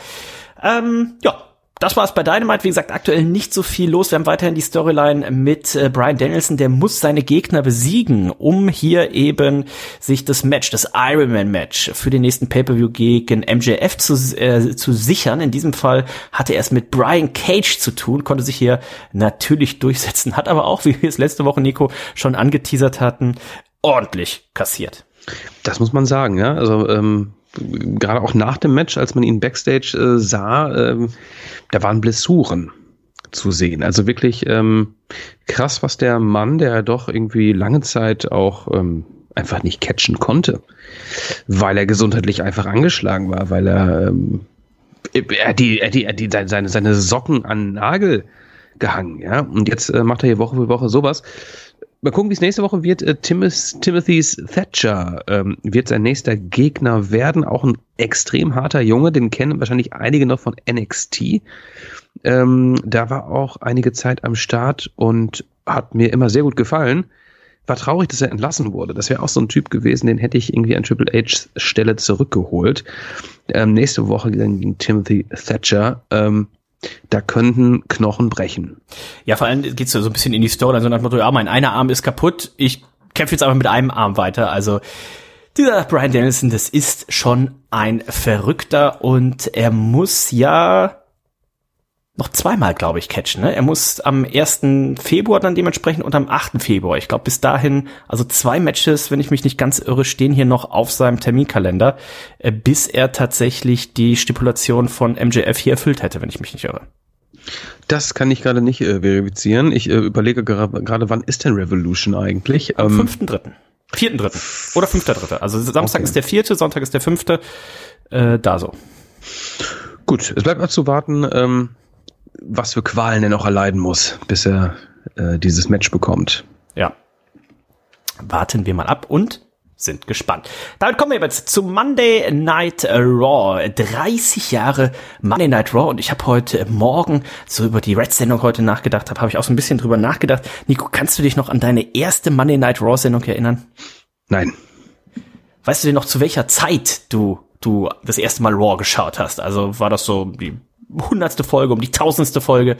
[SPEAKER 3] Ähm, ja, das war's bei Dynamite. Wie gesagt, aktuell nicht so viel los. Wir haben weiterhin die Storyline mit äh, Brian Danielson. Der muss seine Gegner besiegen, um hier eben sich das Match, das Ironman Match für den nächsten Pay-Per-View gegen MJF zu, äh, zu sichern. In diesem Fall hatte er es mit Brian Cage zu tun, konnte sich hier natürlich durchsetzen, hat aber auch, wie wir es letzte Woche, Nico, schon angeteasert hatten, ordentlich kassiert.
[SPEAKER 4] Das muss man sagen, ja. Also ähm, gerade auch nach dem Match, als man ihn backstage äh, sah, ähm, da waren Blessuren zu sehen. Also wirklich ähm, krass, was der Mann, der doch irgendwie lange Zeit auch ähm, einfach nicht catchen konnte, weil er gesundheitlich einfach angeschlagen war, weil er, ähm, er die, er die, er die, seine, seine Socken an Nagel gehangen, ja. Und jetzt äh, macht er hier Woche für Woche sowas. Mal gucken, wie es nächste Woche wird. Äh, Timoth Timothy's Thatcher ähm, wird sein nächster Gegner werden. Auch ein extrem harter Junge, den kennen wahrscheinlich einige noch von NXT. Ähm, da war auch einige Zeit am Start und hat mir immer sehr gut gefallen. War traurig, dass er entlassen wurde. Das wäre auch so ein Typ gewesen, den hätte ich irgendwie an Triple H Stelle zurückgeholt. Ähm, nächste Woche gegen Timothy Thatcher. Ähm, da könnten Knochen brechen.
[SPEAKER 3] Ja, vor allem geht's so ein bisschen in die Story, also nach dem Motto, ja, mein einer Arm ist kaputt, ich kämpfe jetzt aber mit einem Arm weiter. Also dieser Brian Danielson, das ist schon ein Verrückter und er muss ja noch zweimal, glaube ich, catchen. Ne? Er muss am 1. Februar dann dementsprechend und am 8. Februar. Ich glaube, bis dahin, also zwei Matches, wenn ich mich nicht ganz irre, stehen hier noch auf seinem Terminkalender, äh, bis er tatsächlich die Stipulation von MJF hier erfüllt hätte, wenn ich mich nicht irre.
[SPEAKER 4] Das kann ich gerade nicht äh, verifizieren. Ich äh, überlege gerade, wann ist denn Revolution eigentlich?
[SPEAKER 3] Am ähm, 5.3. 4.3. Oder 5.3. Also Samstag okay. ist der vierte, Sonntag ist der fünfte. Äh, da so.
[SPEAKER 4] Gut, es bleibt abzuwarten. Ähm was für Qualen er noch erleiden muss, bis er äh, dieses Match bekommt.
[SPEAKER 3] Ja. Warten wir mal ab und sind gespannt. Damit kommen wir jetzt zu Monday Night Raw. 30 Jahre Monday Night Raw und ich habe heute Morgen so über die Red-Sendung heute nachgedacht, habe hab ich auch so ein bisschen drüber nachgedacht. Nico, kannst du dich noch an deine erste Monday Night Raw-Sendung erinnern?
[SPEAKER 4] Nein.
[SPEAKER 3] Weißt du denn noch, zu welcher Zeit du, du das erste Mal Raw geschaut hast? Also war das so die hundertste Folge, um die tausendste Folge.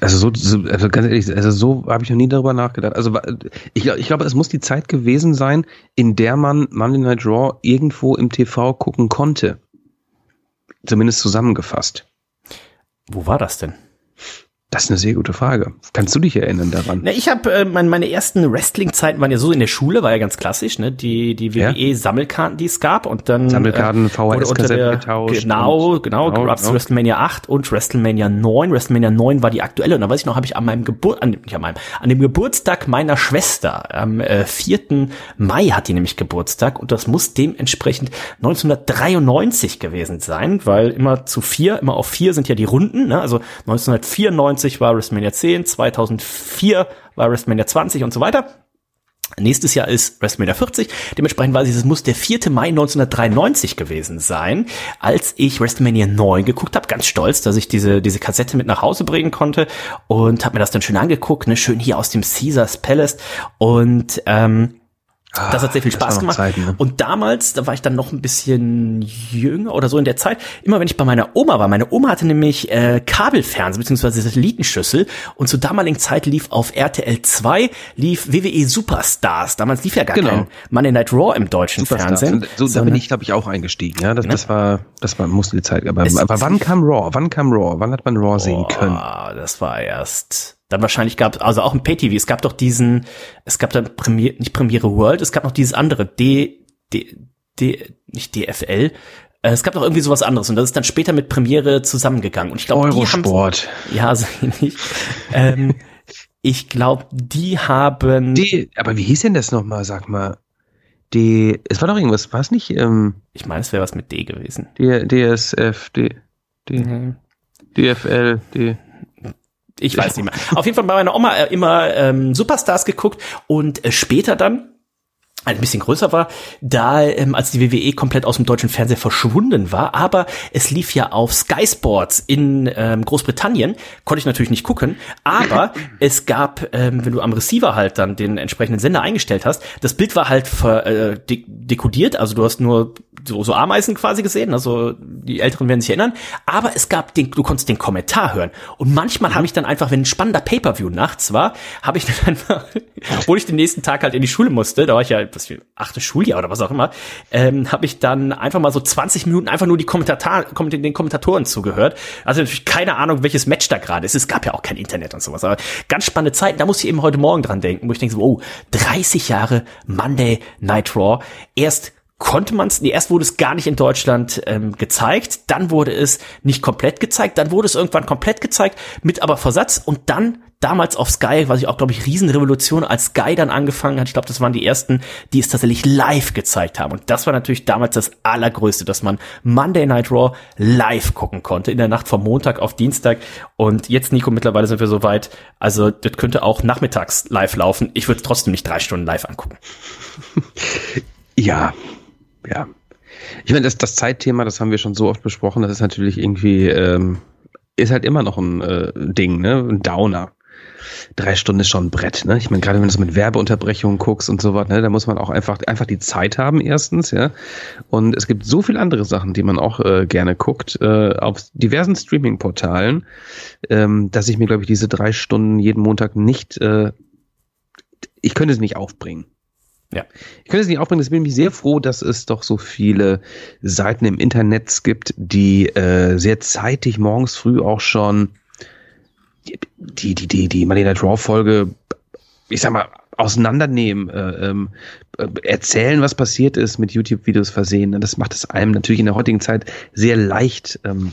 [SPEAKER 4] Also so, so also ganz ehrlich, also so habe ich noch nie darüber nachgedacht. Also ich, ich glaube, es muss die Zeit gewesen sein, in der man Monday Night Raw irgendwo im TV gucken konnte. Zumindest zusammengefasst.
[SPEAKER 3] Wo war das denn?
[SPEAKER 4] Das ist eine sehr gute Frage. Kannst du dich erinnern daran?
[SPEAKER 3] Na, ich habe äh, meine, meine ersten Wrestling-Zeiten waren ja so in der Schule, war ja ganz klassisch, ne? Die die WWE Sammelkarten, die es gab und dann
[SPEAKER 4] Sammelkarten,
[SPEAKER 3] äh,
[SPEAKER 4] VHS-Kassetten getauscht
[SPEAKER 3] Genau,
[SPEAKER 4] und-
[SPEAKER 3] genau,
[SPEAKER 4] genau,
[SPEAKER 3] gab's
[SPEAKER 4] genau.
[SPEAKER 3] WrestleMania 8 und WrestleMania 9. WrestleMania 9 war die aktuelle und da weiß ich noch, habe ich an meinem Geburt an, nicht an meinem, an dem Geburtstag meiner Schwester am äh, 4. Mai hat die nämlich Geburtstag und das muss dementsprechend 1993 gewesen sein, weil immer zu vier, immer auf vier sind ja die Runden, ne? Also 1994 war WrestleMania 10, 2004 war WrestleMania 20 und so weiter. Nächstes Jahr ist WrestleMania 40. Dementsprechend weiß ich, es muss der 4. Mai 1993 gewesen sein, als ich WrestleMania 9 geguckt habe. Ganz stolz, dass ich diese, diese Kassette mit nach Hause bringen konnte und habe mir das dann schön angeguckt, ne, schön hier aus dem Caesars Palace und ähm, das hat sehr viel
[SPEAKER 4] Ah,
[SPEAKER 3] Spaß gemacht.
[SPEAKER 4] Zeiten, ne?
[SPEAKER 3] Und damals, da war ich dann noch ein bisschen jünger oder so in der Zeit, immer wenn ich bei meiner Oma war, meine Oma hatte nämlich äh, Kabelfernsehen bzw. Satellitenschüssel und zur damaligen Zeit lief auf RTL 2 lief WWE Superstars. Damals lief ja gar
[SPEAKER 4] Genau.
[SPEAKER 3] kein Monday Night Raw im deutschen
[SPEAKER 4] Superstars.
[SPEAKER 3] Fernsehen.
[SPEAKER 4] Und So, da bin ich, glaube ich, auch eingestiegen. Ja, das, das war, das war, musste die Zeit. Aber, aber wann kam Raw? Wann kam Raw? Wann hat man Raw sehen können?
[SPEAKER 3] Das war erst. Dann wahrscheinlich gab also auch im Pay-TV, es gab doch diesen, es gab dann Premiere, nicht Premiere World, es gab noch dieses andere, D, D, D, nicht DFL, äh, es gab doch irgendwie sowas anderes und das ist dann später mit Premiere zusammengegangen. Und ich glaube, die
[SPEAKER 4] Eurosport.
[SPEAKER 3] ja, so ähnlich. ähm, ich glaube, die haben,
[SPEAKER 4] Die, aber wie hieß denn das nochmal, sag mal? Die, es war doch irgendwas, war es nicht, ähm,
[SPEAKER 3] ich meine, es wäre was mit D gewesen.
[SPEAKER 4] D, DSF, D, D,
[SPEAKER 3] Mhm.
[SPEAKER 4] DFL, D.
[SPEAKER 3] Ich weiß nicht mehr. Auf jeden Fall bei meiner Oma äh, immer ähm, Superstars geguckt und äh, später dann ein bisschen größer war, da ähm, als die WWE komplett aus dem deutschen Fernseher verschwunden war, aber es lief ja auf Sky Sports in ähm, Großbritannien, konnte ich natürlich nicht gucken, aber es gab, ähm, wenn du am Receiver halt dann den entsprechenden Sender eingestellt hast, das Bild war halt ver, äh, de dekodiert, also du hast nur so, so Ameisen quasi gesehen, also die Älteren werden sich erinnern, aber es gab den, du konntest den Kommentar hören und manchmal habe ich dann einfach, wenn ein spannender Pay-Per-View nachts war, habe ich dann einfach, obwohl ich den nächsten Tag halt in die Schule musste, da war ich ja was für achte Schuljahr oder was auch immer, ähm, habe ich dann einfach mal so 20 Minuten einfach nur die Kommentator, kom- den Kommentatoren zugehört. Also natürlich keine Ahnung, welches Match da gerade ist. Es gab ja auch kein Internet und sowas. Aber ganz spannende Zeit. Da muss ich eben heute Morgen dran denken, wo ich denke so, oh, 30 Jahre Monday Night Raw. Erst konnte man es, nee, erst wurde es gar nicht in Deutschland ähm, gezeigt, dann wurde es nicht komplett gezeigt, dann wurde es irgendwann komplett gezeigt, mit aber Versatz und dann damals auf Sky, was ich auch, glaube ich, Riesenrevolution, als Sky dann angefangen hat, ich glaube, das waren die ersten, die es tatsächlich live gezeigt haben. Und das war natürlich damals das Allergrößte, dass man Monday Night Raw live gucken konnte, in der Nacht vom Montag auf Dienstag. Und jetzt, Nico, mittlerweile sind wir so weit, also das könnte auch nachmittags live laufen. Ich würde trotzdem nicht drei Stunden live angucken.
[SPEAKER 4] Ja, ja. Ich meine, das, das Zeitthema, das haben wir schon so oft besprochen, das ist natürlich irgendwie, ähm, ist halt immer noch ein äh, Ding, ne? Ein Downer. Drei Stunden ist schon ein Brett, ne? Ich meine, gerade wenn du so mit Werbeunterbrechungen guckst und so was, ne, da muss man auch einfach, einfach die Zeit haben, erstens, ja. Und es gibt so viele andere Sachen, die man auch äh, gerne guckt, äh, auf diversen Streaming-Portalen, ähm, dass ich mir, glaube ich, diese drei Stunden jeden Montag nicht, äh, ich könnte es nicht aufbringen.
[SPEAKER 3] Ja.
[SPEAKER 4] Ich könnte es nicht aufbringen, deswegen bin ich sehr froh, dass es doch so viele Seiten im Internet gibt, die äh, sehr zeitig morgens früh auch schon die, die, die, die Monday Night Raw Folge, ich sag mal, auseinandernehmen, äh, ähm, äh, erzählen, was passiert ist, mit YouTube-Videos versehen. Das macht es einem natürlich in der heutigen Zeit sehr leicht, ähm,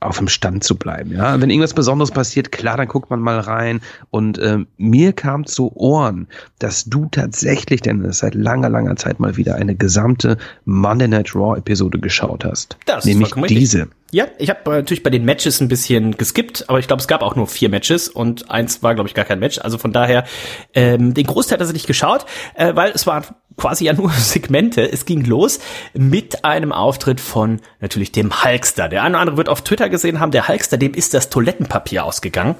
[SPEAKER 4] auf dem Stand zu bleiben. Ja, wenn irgendwas Besonderes passiert, klar, dann guckt man mal rein. Und ähm, mir kam zu Ohren, dass du tatsächlich, denn seit langer, langer Zeit mal wieder eine gesamte Monday Night Raw Episode geschaut hast.
[SPEAKER 3] Das
[SPEAKER 4] nämlich diese.
[SPEAKER 3] Ja, ich habe natürlich bei den Matches ein bisschen geskippt, aber ich glaube, es gab auch nur vier Matches und eins war, glaube ich, gar kein Match. Also von daher, ähm, den Großteil hat er nicht geschaut, äh, weil es waren quasi ja nur Segmente. Es ging los mit einem Auftritt von natürlich dem Hulkster. Der eine oder andere wird auf Twitter gesehen haben, der Hulkster, dem ist das Toilettenpapier ausgegangen.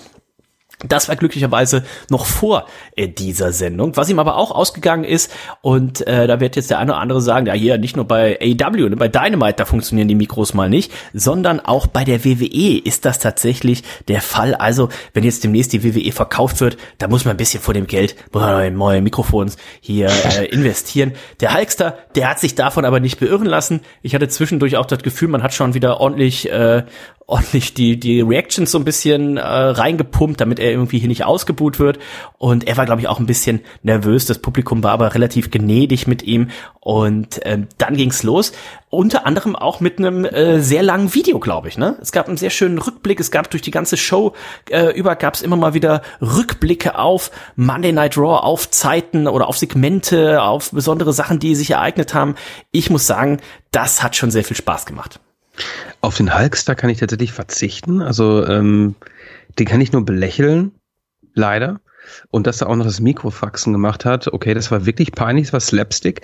[SPEAKER 3] Das war glücklicherweise noch vor äh, dieser Sendung, was ihm aber auch ausgegangen ist. Und äh, da wird jetzt der eine oder andere sagen, ja hier nicht nur bei AW, ne, bei Dynamite, da funktionieren die Mikros mal nicht, sondern auch bei der WWE ist das tatsächlich der Fall. Also wenn jetzt demnächst die WWE verkauft wird, da muss man ein bisschen vor dem Geld in neue Mikrofons hier äh, investieren. Der Hulkster, der hat sich davon aber nicht beirren lassen. Ich hatte zwischendurch auch das Gefühl, man hat schon wieder ordentlich äh, ordentlich die, die Reactions so ein bisschen äh, reingepumpt, damit er irgendwie hier nicht ausgebuht wird. Und er war, glaube ich, auch ein bisschen nervös. Das Publikum war aber relativ gnädig mit ihm. Und ähm, dann ging's los. Unter anderem auch mit einem äh, sehr langen Video, glaube ich. Ne? Es gab einen sehr schönen Rückblick. Es gab durch die ganze Show äh, über gab's immer mal wieder Rückblicke auf Monday Night Raw, auf Zeiten oder auf Segmente, auf besondere Sachen, die sich ereignet haben. Ich muss sagen, das hat schon sehr viel Spaß gemacht.
[SPEAKER 4] Auf den Hulkster kann ich tatsächlich verzichten. Also ähm, den kann ich nur belächeln, leider. Und dass er auch noch das Mikrofaxen gemacht hat, okay, das war wirklich peinlich, das war Slapstick.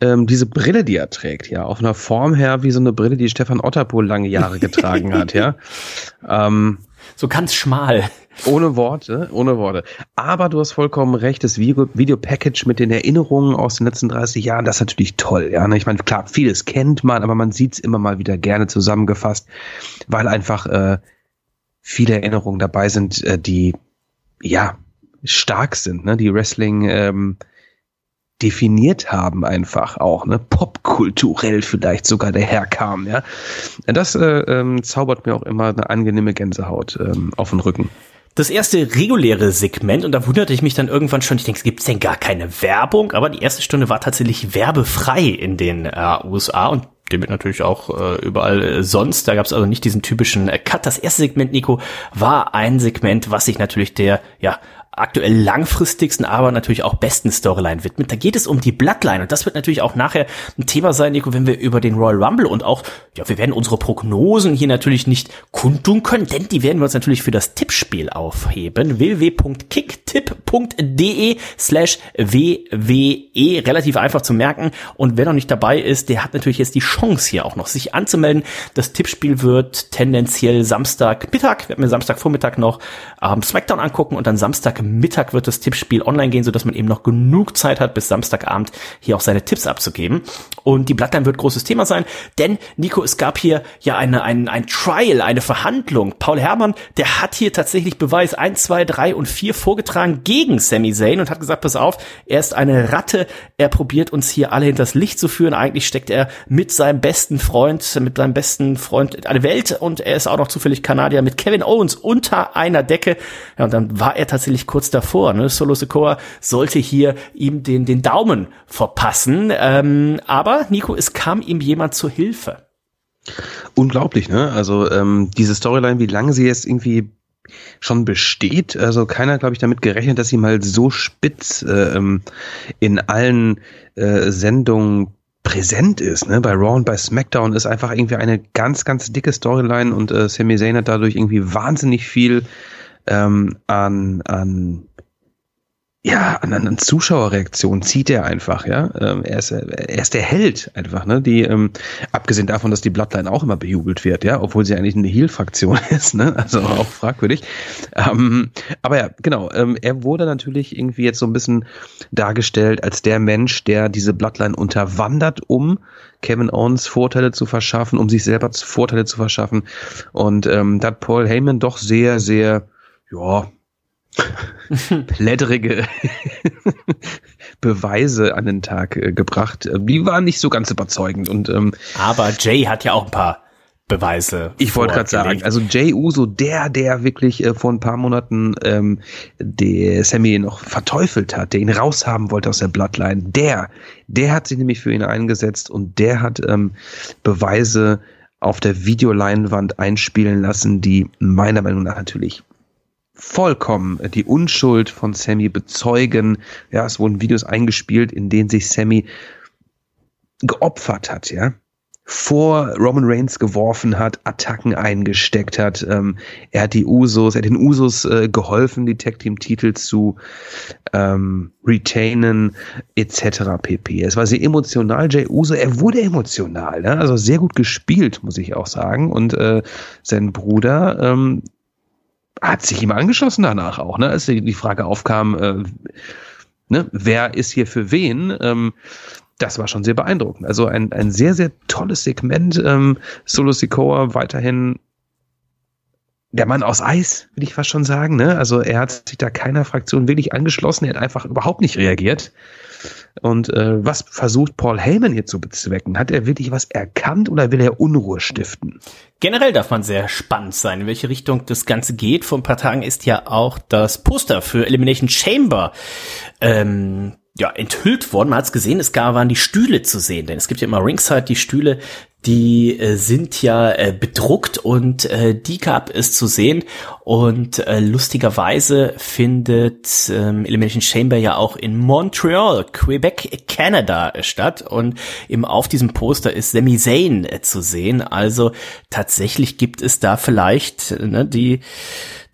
[SPEAKER 4] Ähm, diese Brille, die er trägt, ja, auf einer Form her wie so eine Brille, die Stefan Otterpohl lange Jahre getragen hat, ja.
[SPEAKER 3] Ähm, so ganz schmal.
[SPEAKER 4] Ohne Worte, ohne Worte. Aber du hast vollkommen recht, das Video, Videopackage mit den Erinnerungen aus den letzten 30 Jahren, das ist natürlich toll. Ja, ne? ich meine, klar, vieles kennt man, aber man sieht es immer mal wieder gerne zusammengefasst, weil einfach äh, viele Erinnerungen dabei sind, äh, die ja stark sind, ne? die Wrestling ähm, definiert haben einfach auch, ne? Popkulturell vielleicht sogar daherkam, ja. Das äh, ähm, zaubert mir auch immer eine angenehme Gänsehaut ähm, auf den Rücken
[SPEAKER 3] das erste reguläre Segment und da wunderte ich mich dann irgendwann schon, ich denke, gibt's denn gar keine Werbung? Aber die erste Stunde war tatsächlich werbefrei in den äh, USA und demnach natürlich auch äh, überall äh, sonst. Da gab's also nicht diesen typischen äh, Cut. Das erste Segment, Nico, war ein Segment, was sich natürlich der ja aktuell langfristigsten, aber natürlich auch besten Storyline widmet. Da geht es um die Bloodline und das wird natürlich auch nachher ein Thema sein, Nico, wenn wir über den Royal Rumble und auch, ja, wir werden unsere Prognosen hier natürlich nicht kundtun können, denn die werden wir uns natürlich für das Tippspiel aufheben. www.kicktipp.de slash WWE, relativ einfach zu merken und wer noch nicht dabei ist, der hat natürlich jetzt die Chance hier auch noch, sich anzumelden. Das Tippspiel wird tendenziell Samstagmittag, werden wir Samstagvormittag noch ähm, Smackdown angucken und dann Samstag Mittag wird das Tippspiel online gehen, sodass man eben noch genug Zeit hat, bis Samstagabend hier auch seine Tipps abzugeben. Und die Bloodline wird großes Thema sein, denn Nico, es gab hier ja eine, ein, ein Trial, eine Verhandlung. Paul Herrmann, der hat hier tatsächlich Beweis 1, 2, 3 und 4 vorgetragen gegen Sami Zayn und hat gesagt, pass auf, er ist eine Ratte, er probiert uns hier alle hinters Licht zu führen. Eigentlich steckt er mit seinem besten Freund, mit seinem besten Freund eine Welt und er ist auch noch zufällig Kanadier mit Kevin Owens unter einer Decke. Ja, und dann war er tatsächlich kurz davor. Ne? Solo Sikoa sollte hier ihm den, den Daumen verpassen. Ähm, aber Nico, es kam ihm jemand zur Hilfe.
[SPEAKER 4] Unglaublich, ne? Also ähm, diese Storyline, wie lange sie jetzt irgendwie schon besteht. Also keiner, glaube ich, damit gerechnet, dass sie mal so spitz äh, ähm, in allen äh, Sendungen präsent ist. Ne? Bei Raw und bei SmackDown ist einfach irgendwie eine ganz, ganz dicke Storyline und äh, Sami Zayn hat dadurch irgendwie wahnsinnig viel ähm, an, an ja, an, an Zuschauerreaktionen zieht er einfach, ja. Ähm, er, ist, er ist der Held einfach, ne? Die, ähm, abgesehen davon, dass die Bloodline auch immer bejubelt wird, ja, obwohl sie eigentlich eine Heal-Fraktion ist, ne? Also auch fragwürdig. Ähm, aber ja, genau, ähm, er wurde natürlich irgendwie jetzt so ein bisschen dargestellt als der Mensch, der diese Bloodline unterwandert, um Kevin Owens Vorteile zu verschaffen, um sich selber Vorteile zu verschaffen. Und ähm, da hat Paul Heyman doch sehr, sehr ja, plätterige Beweise an den Tag äh, gebracht. Die waren nicht so ganz überzeugend. Und, ähm,
[SPEAKER 3] Aber Jay hat ja auch ein paar Beweise.
[SPEAKER 4] Ich wollte gerade sagen, also Jay Uso, der, der wirklich äh, vor ein paar Monaten ähm, der Sammy noch verteufelt hat, der ihn raushaben wollte aus der Bloodline, der, der hat sich nämlich für ihn eingesetzt und der hat ähm, Beweise auf der Videoleinwand einspielen lassen, die meiner Meinung nach natürlich vollkommen die Unschuld von Sammy bezeugen. Ja, es wurden Videos eingespielt, in denen sich Sammy geopfert hat, ja vor Roman Reigns geworfen hat, Attacken eingesteckt hat. Ähm, er hat die Usos, er hat den Usos äh, geholfen, die Tag Team Titel zu ähm, retainen etc. pp. Es war sehr emotional. Jay Uso, er wurde emotional, ne? also sehr gut gespielt, muss ich auch sagen. Und äh, sein Bruder ähm, hat sich ihm angeschlossen danach auch, ne? Als die Frage aufkam, äh, ne, wer ist hier für wen? Ähm, das war schon sehr beeindruckend. Also ein, ein sehr, sehr tolles Segment. Ähm, Solo Sikoa weiterhin der Mann aus Eis, will ich fast schon sagen. Ne? Also er hat sich da keiner Fraktion wirklich angeschlossen. Er hat einfach überhaupt nicht reagiert. Und äh, was versucht Paul Heyman hier zu bezwecken? Hat er wirklich was erkannt oder will er Unruhe stiften?
[SPEAKER 3] Generell darf man sehr spannend sein, in welche Richtung das Ganze geht. Vor ein paar Tagen ist ja auch das Poster für Elimination Chamber ähm, ja, enthüllt worden. Man hat es gesehen, es gab, waren die Stühle zu sehen, denn es gibt ja immer Ringside die Stühle, die äh, sind ja äh, bedruckt und äh, gab es zu sehen. Und äh, lustigerweise findet ähm, Elimination Chamber ja auch in Montreal, Quebec, Canada statt. Und eben auf diesem Poster ist Sami Zayn zu sehen. Also tatsächlich gibt es da vielleicht ne, die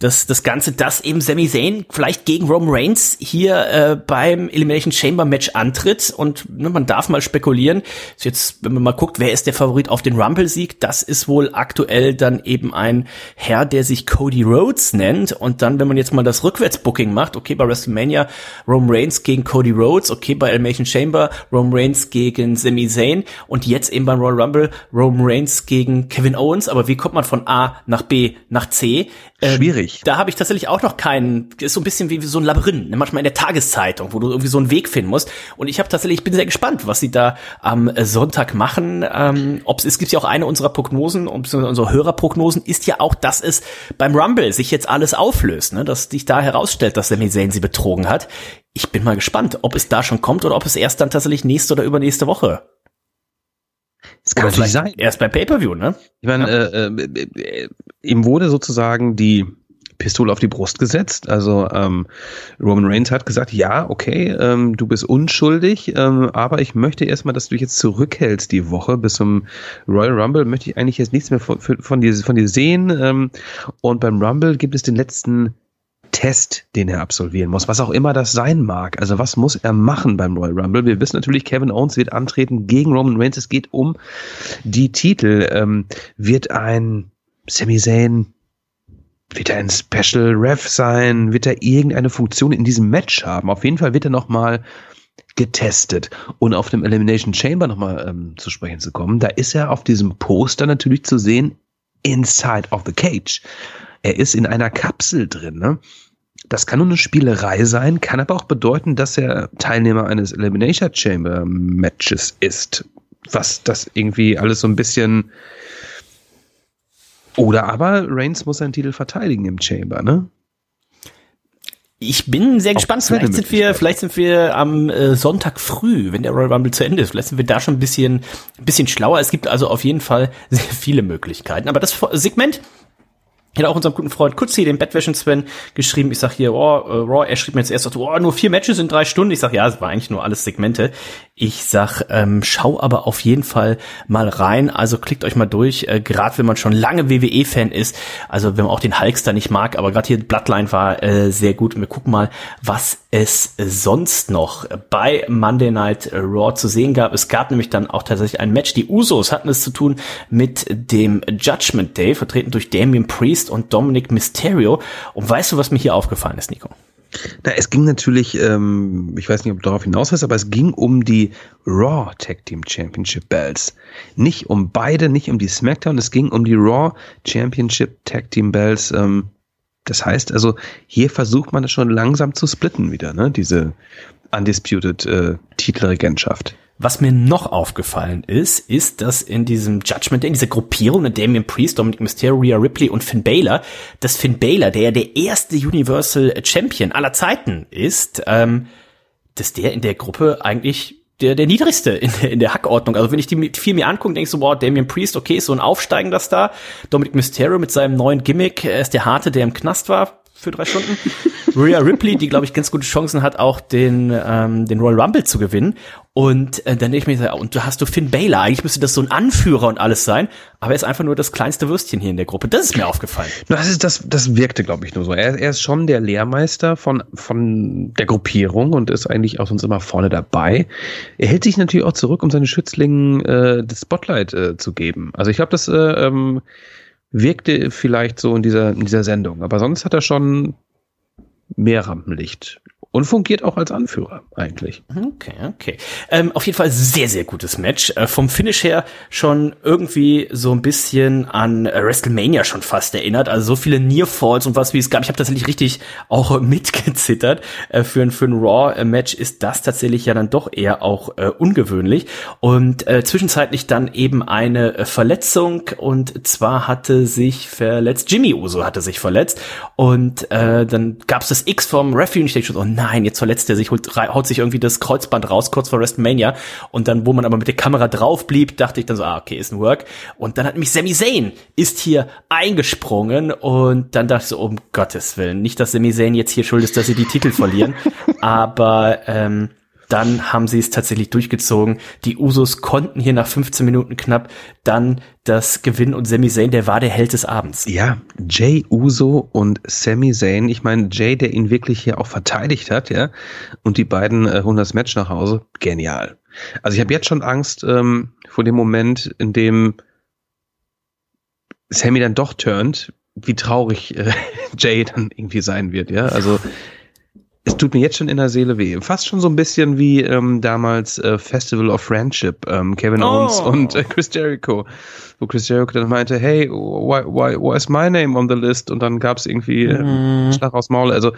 [SPEAKER 3] das, das Ganze, dass eben Sami Zayn vielleicht gegen Roman Reigns hier äh, beim Elimination Chamber Match antritt und ne, man darf mal spekulieren. Jetzt, wenn man mal guckt, wer ist der Favorit auf den Rumble-Sieg, das ist wohl aktuell dann eben ein Herr, der sich Cody Rhodes nennt und dann, wenn man jetzt mal das Rückwärtsbooking macht, okay, bei WrestleMania Roman Reigns gegen Cody Rhodes, okay, bei Elimination Chamber Roman Reigns gegen Sami Zayn und jetzt eben beim Royal Rumble Roman Reigns gegen Kevin Owens, aber wie kommt man von A nach B nach C?
[SPEAKER 4] Ähm, Schwierig.
[SPEAKER 3] Da habe ich tatsächlich auch noch keinen, ist so ein bisschen wie, wie so ein Labyrinth, ne? manchmal in der Tageszeitung, wo du irgendwie so einen Weg finden musst. Und ich habe tatsächlich, ich bin sehr gespannt, was sie da am Sonntag machen. Ähm, ob es gibt ja auch eine unserer Prognosen, unsere Hörerprognosen, ist ja auch, dass es beim Rumble sich jetzt alles auflöst, ne? dass sich da herausstellt, dass Sami Zayn sie betrogen hat. Ich bin mal gespannt, ob es da schon kommt oder ob es erst dann tatsächlich nächste oder übernächste Woche
[SPEAKER 4] das kann natürlich sein.
[SPEAKER 3] Erst beim Pay-Per-View, ne?
[SPEAKER 4] Ich meine, ja. äh, äh, ihm wurde sozusagen die Pistole auf die Brust gesetzt. Also ähm, Roman Reigns hat gesagt, ja, okay, ähm, du bist unschuldig, ähm, aber ich möchte erstmal, dass du dich jetzt zurückhältst die Woche bis zum Royal Rumble. Möchte ich eigentlich jetzt nichts mehr von, von dir, von dir sehen. Ähm, und beim Rumble gibt es den letzten Test, den er absolvieren muss, was auch immer das sein mag. Also was muss er machen beim Royal Rumble? Wir wissen natürlich, Kevin Owens wird antreten gegen Roman Reigns. Es geht um die Titel. Ähm, wird ein Sami Zayn wird er ein Special Ref sein? Wird er irgendeine Funktion in diesem Match haben? Auf jeden Fall wird er nochmal getestet. Und auf dem Elimination Chamber nochmal ähm, zu sprechen zu kommen, da ist er auf diesem Poster natürlich zu sehen, inside of the cage. Er ist in einer Kapsel drin. Ne? Das kann nur eine Spielerei sein, kann aber auch bedeuten, dass er Teilnehmer eines Elimination Chamber Matches ist. Was das irgendwie alles so ein bisschen. Oder aber Reigns muss seinen Titel verteidigen im Chamber, ne?
[SPEAKER 3] Ich bin sehr gespannt. Vielleicht sind wir, vielleicht sind wir am äh, Sonntag früh, wenn der Royal Rumble zu Ende ist. Vielleicht sind wir da schon ein bisschen, ein bisschen schlauer. Es gibt also auf jeden Fall sehr viele Möglichkeiten. Aber das Segment hätte auch unserem guten Freund Kutzi, den Bettwäschen Sven, geschrieben. Ich sag hier, oh, äh, Raw, er schrieb mir jetzt erst, oh, nur vier Matches in drei Stunden. Ich sag, ja, es war eigentlich nur alles Segmente. Ich sag, ähm, schau aber auf jeden Fall mal rein. Also klickt euch mal durch, äh, gerade wenn man schon lange WWE-Fan ist. Also wenn man auch den Hulkster nicht mag, aber gerade hier Bloodline war äh, sehr gut. Und wir gucken mal, was es sonst noch bei Monday Night Raw zu sehen gab. Es gab nämlich dann auch tatsächlich ein Match. Die Usos hatten es zu tun mit dem Judgment Day, vertreten durch Damien Priest und Dominic Mysterio. Und weißt du, was mir hier aufgefallen ist, Nico?
[SPEAKER 4] Na, es ging natürlich, ähm, ich weiß nicht, ob du darauf hinaus hast, aber es ging um die Raw Tag Team Championship Bells. Nicht um beide, nicht um die SmackDown, es ging um die Raw Championship Tag Team Bells. Ähm, das heißt also, hier versucht man es schon langsam zu splitten wieder, ne? Diese undisputed äh, Titelregentschaft.
[SPEAKER 3] Was mir noch aufgefallen ist, ist, dass in diesem Judgment, in dieser Gruppierung mit Damien Priest, Dominic Mysterio, Rhea Ripley und Finn Balor, dass Finn Balor, der ja der erste Universal Champion aller Zeiten ist, ähm, dass der in der Gruppe eigentlich der, der niedrigste in der, in der Hackordnung. Also wenn ich die viel mir angucke, denke ich so, wow, Damien Priest, okay, ist so ein aufsteigender Star. Dominic Mysterio mit seinem neuen Gimmick, er ist der Harte, der im Knast war für drei Stunden. Rhea Ripley, die, glaube ich, ganz gute Chancen hat, auch den, ähm, den Royal Rumble zu gewinnen. Und äh, dann denke ich mir, und du hast du Finn Baylor, eigentlich müsste das so ein Anführer und alles sein, aber er ist einfach nur das kleinste Würstchen hier in der Gruppe. Das ist mir aufgefallen.
[SPEAKER 4] Das ist das, das wirkte, glaube ich, nur so. Er, er ist schon der Lehrmeister von, von der Gruppierung und ist eigentlich auch sonst immer vorne dabei. Er hält sich natürlich auch zurück, um seinen Schützlingen äh, das Spotlight äh, zu geben. Also ich glaube, das äh, ähm, wirkte vielleicht so in dieser, in dieser Sendung. Aber sonst hat er schon mehr Rampenlicht und fungiert auch als Anführer eigentlich.
[SPEAKER 3] Okay, okay. Ähm, auf jeden Fall sehr, sehr gutes Match. Äh, vom Finish her schon irgendwie so ein bisschen an WrestleMania schon fast erinnert. Also so viele Near und was wie es gab. Ich habe tatsächlich richtig auch mitgezittert. Äh, für ein, für ein Raw-Match ist das tatsächlich ja dann doch eher auch äh, ungewöhnlich. Und äh, zwischenzeitlich dann eben eine äh, Verletzung und zwar hatte sich verletzt, Jimmy Uso hatte sich verletzt und dann gab es das X vom Referee ich denke schon, oh nein, jetzt verletzt er sich, holt, haut sich irgendwie das Kreuzband raus, kurz vor WrestleMania. Und dann, wo man aber mit der Kamera drauf blieb, dachte ich dann so, ah, okay, ist ein Work. Und dann hat mich Sami Zayn ist hier eingesprungen und dann dachte ich so, um Gottes Willen, nicht, dass Sami Zayn jetzt hier schuld ist, dass sie die Titel verlieren. aber ähm, dann haben sie es tatsächlich durchgezogen. Die Usos konnten hier nach 15 Minuten knapp dann das gewinnen und Sami Zayn, der war der Held des Abends.
[SPEAKER 4] Ja, Jay Uso und Sami Zayn. Ich meine, Jay, der ihn wirklich hier auch verteidigt hat, ja, und die beiden äh, holen das Match nach Hause. Genial. Also ich habe jetzt schon Angst ähm, vor dem Moment, in dem Sammy dann doch turnt, wie traurig äh, Jay dann irgendwie sein wird, ja. Also es tut mir jetzt schon in der Seele weh. Fast schon so ein bisschen wie ähm, damals äh, Festival of Friendship, ähm, Kevin Owens
[SPEAKER 3] Oh.
[SPEAKER 4] und äh, Chris Jericho. Wo Chris Jericho dann meinte, hey, why, why, why is my name on the list? Und dann gab's irgendwie äh,
[SPEAKER 3] Mhm.
[SPEAKER 4] Schlag aus Maul. Also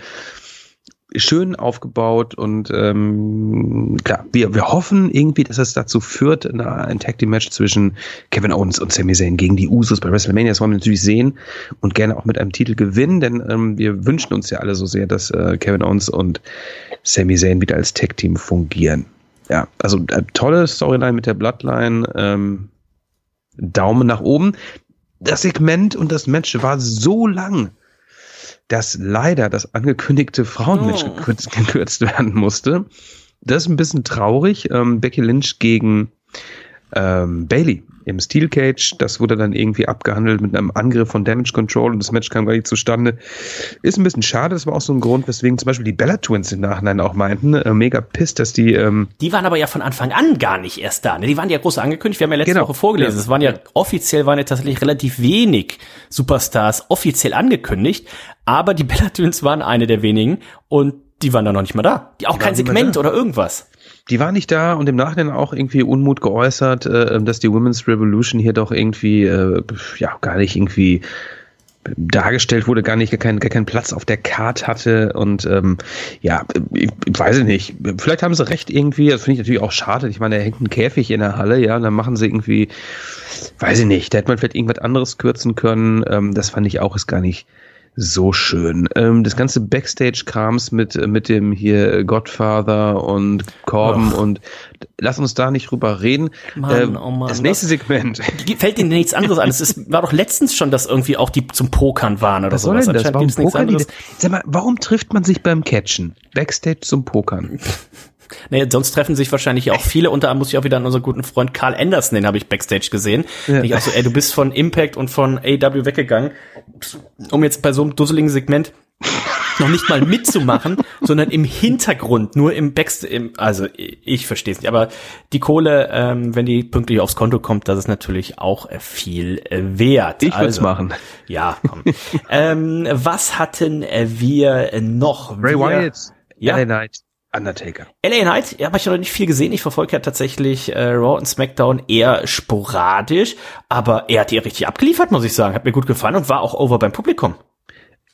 [SPEAKER 4] schön aufgebaut und ähm, klar, wir, wir hoffen irgendwie, dass es dazu führt, eine, ein Tag Team Match zwischen Kevin Owens und Sami Zayn gegen die Usos bei WrestleMania. Das wollen wir natürlich sehen und gerne auch mit einem Titel gewinnen, denn ähm, wir wünschen uns ja alle so sehr, dass äh, Kevin Owens und Sami Zayn wieder als Tag Team fungieren. Ja, also äh, tolle Storyline mit der Bloodline. Ähm, Daumen nach oben. Das Segment und das Match war so lang, dass leider das angekündigte Frauenmatch
[SPEAKER 3] Oh.
[SPEAKER 4] gekürzt, gekürzt werden musste. Das ist ein bisschen traurig. Ähm, Becky Lynch gegen ähm, Bailey im Steel Cage. Das wurde dann irgendwie abgehandelt mit einem Angriff von Damage Control und das Match kam gar nicht zustande. Ist ein bisschen schade. Das war auch so ein Grund, weswegen zum Beispiel die Bella Twins im Nachhinein auch meinten, äh, mega pisst, dass die ähm,
[SPEAKER 3] Die waren aber ja von Anfang an gar nicht erst da. Ne? Die waren ja groß angekündigt. Wir haben ja letzte
[SPEAKER 4] Genau.
[SPEAKER 3] Woche vorgelesen. Es waren ja offiziell waren ja tatsächlich relativ wenig Superstars offiziell angekündigt. Aber die Bella Twins waren eine der wenigen und die waren dann noch nicht mal da. Die auch
[SPEAKER 4] Die
[SPEAKER 3] kein Segment
[SPEAKER 4] da.
[SPEAKER 3] oder irgendwas.
[SPEAKER 4] Die war nicht da und im Nachhinein auch irgendwie Unmut geäußert, äh, dass die Women's Revolution hier doch irgendwie, äh, ja, gar nicht irgendwie dargestellt wurde, gar nicht, gar keinen gar keinen Platz auf der Card hatte und ähm, ja, ich, ich weiß ich nicht. Vielleicht haben sie recht irgendwie, das finde ich natürlich auch schade. Ich meine, da hängt ein Käfig in der Halle, ja, und dann machen sie irgendwie, weiß ich nicht, da hätte man vielleicht irgendwas anderes kürzen können. Ähm, das fand ich auch ist gar nicht so schön. Ähm, das ganze Backstage-Krams mit, mit dem hier Godfather und Corbin
[SPEAKER 3] Ach.
[SPEAKER 4] und lass uns da nicht drüber reden.
[SPEAKER 3] Mann,
[SPEAKER 4] Ähm,
[SPEAKER 3] oh Mann,
[SPEAKER 4] das nächste Segment.
[SPEAKER 3] Fällt ihnen nichts anderes an? Es ist, war doch letztens schon, dass irgendwie auch die zum Pokern waren oder
[SPEAKER 4] Was soll
[SPEAKER 3] sowas.
[SPEAKER 4] denn das? Warum
[SPEAKER 3] nichts
[SPEAKER 4] die
[SPEAKER 3] anderes.
[SPEAKER 4] denn? Sag mal, warum trifft man sich beim Catchen? Backstage zum Pokern.
[SPEAKER 3] Nee, sonst treffen sich wahrscheinlich auch viele. Unter anderem muss ich auch wieder an unseren guten Freund Carl Anderson, den habe ich Backstage gesehen.
[SPEAKER 4] Ja.
[SPEAKER 3] Ich auch so, ey, du bist von Impact und von AW weggegangen, um jetzt bei so einem dusseligen Segment noch nicht mal mitzumachen, sondern im Hintergrund, nur im Backstage, also ich, verstehe es nicht, aber die Kohle, ähm, wenn die pünktlich aufs Konto kommt, das ist natürlich auch äh, viel äh, wert.
[SPEAKER 4] Ich würd's
[SPEAKER 3] also,
[SPEAKER 4] machen.
[SPEAKER 3] Ja, komm. ähm, was hatten äh, wir äh, noch?
[SPEAKER 4] Bray
[SPEAKER 3] wir,
[SPEAKER 4] Wyatt,
[SPEAKER 3] Ja.
[SPEAKER 4] LA Knight, Undertaker.
[SPEAKER 3] LA Knight, ja, habe ich noch nicht viel gesehen. Ich verfolge ja tatsächlich äh, Raw und SmackDown eher sporadisch, aber er hat hier richtig abgeliefert, muss ich sagen. Hat mir gut gefallen und war auch over beim Publikum.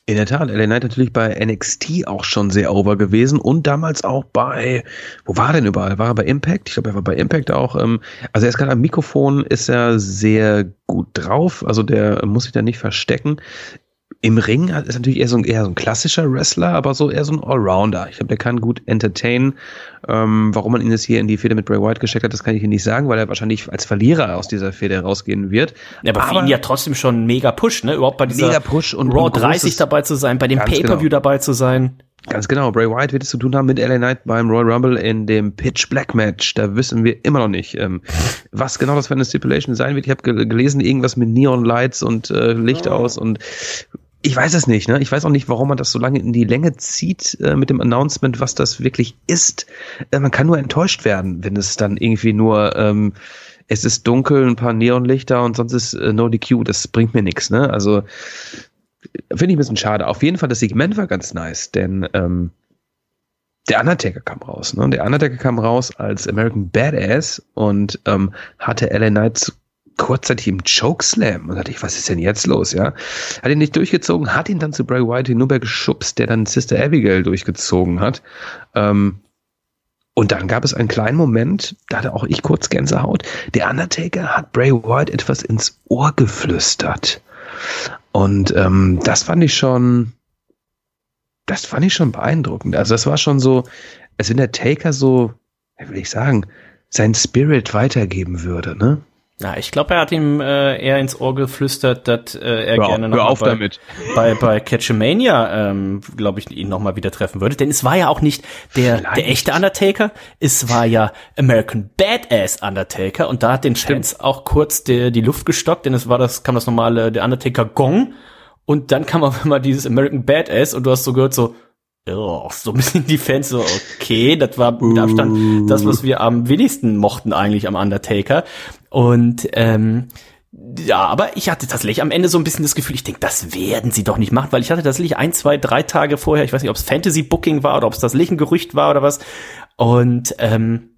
[SPEAKER 4] In der Tat, LA Knight natürlich bei NXT auch schon sehr over gewesen und damals auch bei, wo war er denn überall? War er bei Impact? Ich glaube, er war bei Impact auch. Ähm, also er ist gerade am Mikrofon, ist er sehr gut drauf, also der muss sich da nicht verstecken. Im Ring ist natürlich eher so ein, eher so ein klassischer Wrestler, aber so eher so ein Allrounder. Ich glaube, der kann gut entertainen. Ähm, warum man ihn jetzt hier in die Fehde mit Bray Wyatt gesteckt hat, das kann ich Ihnen nicht sagen, weil er wahrscheinlich als Verlierer aus dieser Fehde rausgehen wird.
[SPEAKER 3] Ja, aber, für ihn ja trotzdem schon mega Push, ne? Überhaupt bei dieser
[SPEAKER 4] Mega Push und-
[SPEAKER 3] Raw
[SPEAKER 4] und
[SPEAKER 3] 30
[SPEAKER 4] großes-
[SPEAKER 3] dabei zu sein, bei dem Pay-Per-View
[SPEAKER 4] genau.
[SPEAKER 3] dabei zu sein.
[SPEAKER 4] Ganz genau, Bray Wyatt wird es zu tun haben mit LA Knight beim Royal Rumble in dem Pitch Black Match. Da wissen wir immer noch nicht, ähm, was genau das für eine Stipulation sein wird. Ich habe gel gelesen, irgendwas mit Neon Lights und äh, Licht aus und ich weiß es nicht. Ne? Ich weiß auch nicht, warum man das so lange in die Länge zieht äh, mit dem Announcement, was das wirklich ist. Äh, man kann nur enttäuscht werden, wenn es dann irgendwie nur ähm, es ist dunkel, ein paar Neonlichter und sonst ist äh, no DQ, das bringt mir nichts, ne? Also finde ich ein bisschen schade. Auf jeden Fall, das Segment war ganz nice, denn ähm, der Undertaker kam raus. Ne? Der Undertaker kam raus als American Badass und ähm, hatte LA Knight kurzzeitig im Chokeslam. Und dachte ich, was ist denn jetzt los, ja? Hat ihn nicht durchgezogen, hat ihn dann zu Bray Wyatt hinüber geschubst, der dann Sister Abigail durchgezogen hat. Ähm, und dann gab es einen kleinen Moment, da hatte auch ich kurz Gänsehaut. Der Undertaker hat Bray Wyatt etwas ins Ohr geflüstert. Und ähm, das fand ich schon, das fand ich schon beeindruckend. Also das war schon so, als wenn der Taker so, wie will ich sagen, sein Spirit weitergeben würde, ne?
[SPEAKER 3] Ja, ich glaube, er hat ihm äh, eher ins Ohr geflüstert, dass äh, er
[SPEAKER 4] Hör
[SPEAKER 3] gerne
[SPEAKER 4] auf,
[SPEAKER 3] noch
[SPEAKER 4] auf
[SPEAKER 3] bei,
[SPEAKER 4] damit.
[SPEAKER 3] bei bei Catchamania, ähm, glaube ich, ihn noch mal wieder treffen würde. Denn es war ja auch nicht der
[SPEAKER 4] Vielleicht.
[SPEAKER 3] der echte Undertaker, es war ja American Badass Undertaker und da hat den Fans auch kurz der, die Luft gestockt, denn es war das kam das normale der Undertaker Gong und dann kam auf einmal dieses American Badass und du hast so gehört so Oh, so ein bisschen die Fans so, okay, das war mit Abstand das, was wir am wenigsten mochten eigentlich am Undertaker. Und ähm, ja, aber ich hatte tatsächlich am Ende so ein bisschen das Gefühl, ich denke, das werden sie doch nicht machen, weil ich hatte tatsächlich ein, zwei, drei Tage vorher, ich weiß nicht, ob es Fantasy-Booking war oder ob es das Gerücht war oder was. Und ähm,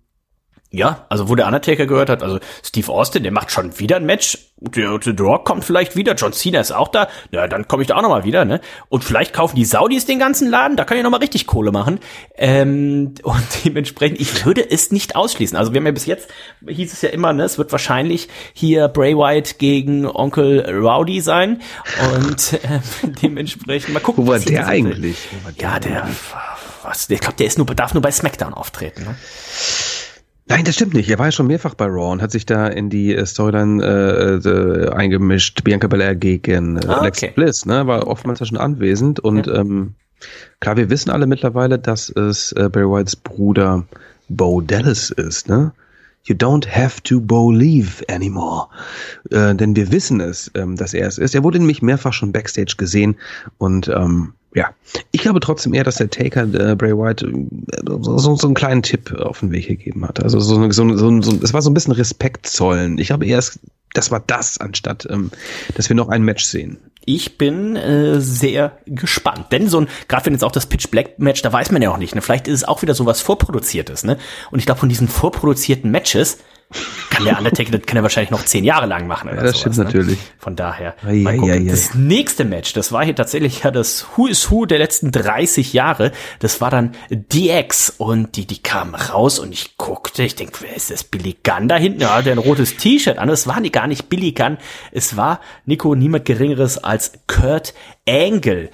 [SPEAKER 3] ja, also wo der Undertaker gehört hat, also Steve Austin, der macht schon wieder ein Match. Der, The Rock kommt vielleicht wieder, John Cena ist auch da. Ja, dann komme ich da auch noch mal wieder, ne? Und vielleicht kaufen die Saudis den ganzen Laden, da kann ich noch mal richtig Kohle machen. Ähm, und dementsprechend, ich würde es nicht ausschließen. Also wir haben ja bis jetzt, hieß es ja immer, ne, es wird wahrscheinlich hier Bray Wyatt gegen Onkel Rowdy sein. Und äh, dementsprechend mal gucken,
[SPEAKER 4] Wo war der eigentlich? Wo war der
[SPEAKER 3] Ja, der, was, ich glaube, der ist nur, darf nur bei SmackDown auftreten, ne?
[SPEAKER 4] Nein, das stimmt nicht. Er war ja schon mehrfach bei Raw und hat sich da in die äh, Storyline äh, äh, eingemischt. Bianca Belair gegen äh,
[SPEAKER 3] Ah,
[SPEAKER 4] Alexa
[SPEAKER 3] okay.
[SPEAKER 4] Bliss, ne? War oftmals ja schon anwesend und ähm, klar, wir wissen alle mittlerweile, dass es äh, Barry Whites Bruder Bo Dallas ist, ne? You don't have to believe anymore. Äh, denn wir wissen es, ähm, dass er es ist. Er wurde nämlich mehrfach schon backstage gesehen und ähm, ja, ich glaube trotzdem eher, dass der Taker äh, Bray Wyatt äh, so, so, einen kleinen Tipp auf den Weg gegeben hat. Also so, so, so, so es war so ein bisschen Respekt zollen. Ich glaube eher, das war das, anstatt ähm, dass wir noch ein Match sehen.
[SPEAKER 3] Ich bin äh, sehr gespannt, denn so ein, gerade wenn jetzt auch das Pitch Black Match, da weiß man ja auch nicht, ne? Vielleicht ist es auch wieder so was vorproduziertes, ne? Und ich glaube, von diesen vorproduzierten Matches kann der Undertaker, das kann er wahrscheinlich noch zehn Jahre lang machen oder
[SPEAKER 4] Ja, das
[SPEAKER 3] sowas,
[SPEAKER 4] stimmt
[SPEAKER 3] ne?
[SPEAKER 4] natürlich.
[SPEAKER 3] Von daher,
[SPEAKER 4] Ei, ei, ei.
[SPEAKER 3] das nächste Match, das war hier tatsächlich ja das Who is Who der letzten 30 Jahre. Das war dann DX und die, die kamen raus und ich guckte, ich denke, wer ist das? Billy Gunn da hinten? Ja, der ein rotes T-Shirt an. Es war gar nicht Billy Gunn. Es war, Nico, niemand Geringeres als Kurt Angle,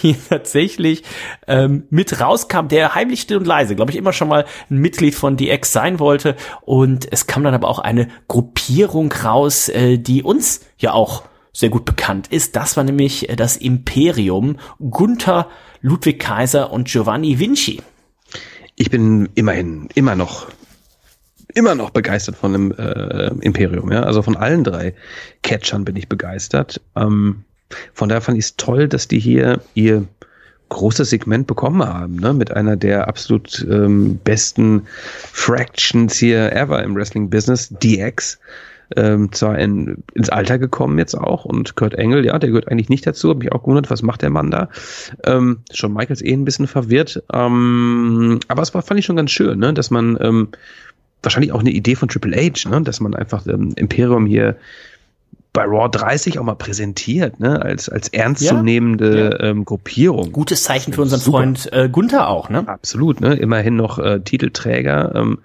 [SPEAKER 3] hier tatsächlich ähm, mit rauskam, der heimlich still und leise, glaube ich, immer schon mal ein Mitglied von DX sein wollte. Und es kam dann aber auch eine Gruppierung raus, äh, die uns ja auch sehr gut bekannt ist. Das war nämlich äh, das Imperium Gunther, Ludwig Kaiser und Giovanni Vinci.
[SPEAKER 4] Ich bin immerhin immer noch immer noch begeistert von dem äh, Imperium, ja. Also von allen drei Catchern bin ich begeistert. Ähm, von daher fand ich es toll, dass die hier ihr großes Segment bekommen haben, ne? Mit einer der absolut ähm, besten Fractions hier ever im Wrestling-Business, DX. Ähm, zwar in, ins Alter gekommen jetzt auch und Kurt Engel, ja, der gehört eigentlich nicht dazu, habe mich auch gewundert, was macht der Mann da? Ähm, schon Michaels eh ein bisschen verwirrt, ähm, aber es war, fand ich schon ganz schön, ne, dass man ähm, wahrscheinlich auch eine Idee von Triple H, ne, dass man einfach ähm, Imperium hier bei Raw 30 auch mal präsentiert, ne, als als ernstzunehmende Ähm, Gruppierung.
[SPEAKER 3] Gutes Zeichen für unseren
[SPEAKER 4] Super.
[SPEAKER 3] Freund äh, Gunther auch, ne?
[SPEAKER 4] Absolut, ne? Immerhin noch äh, Titelträger. Ähm,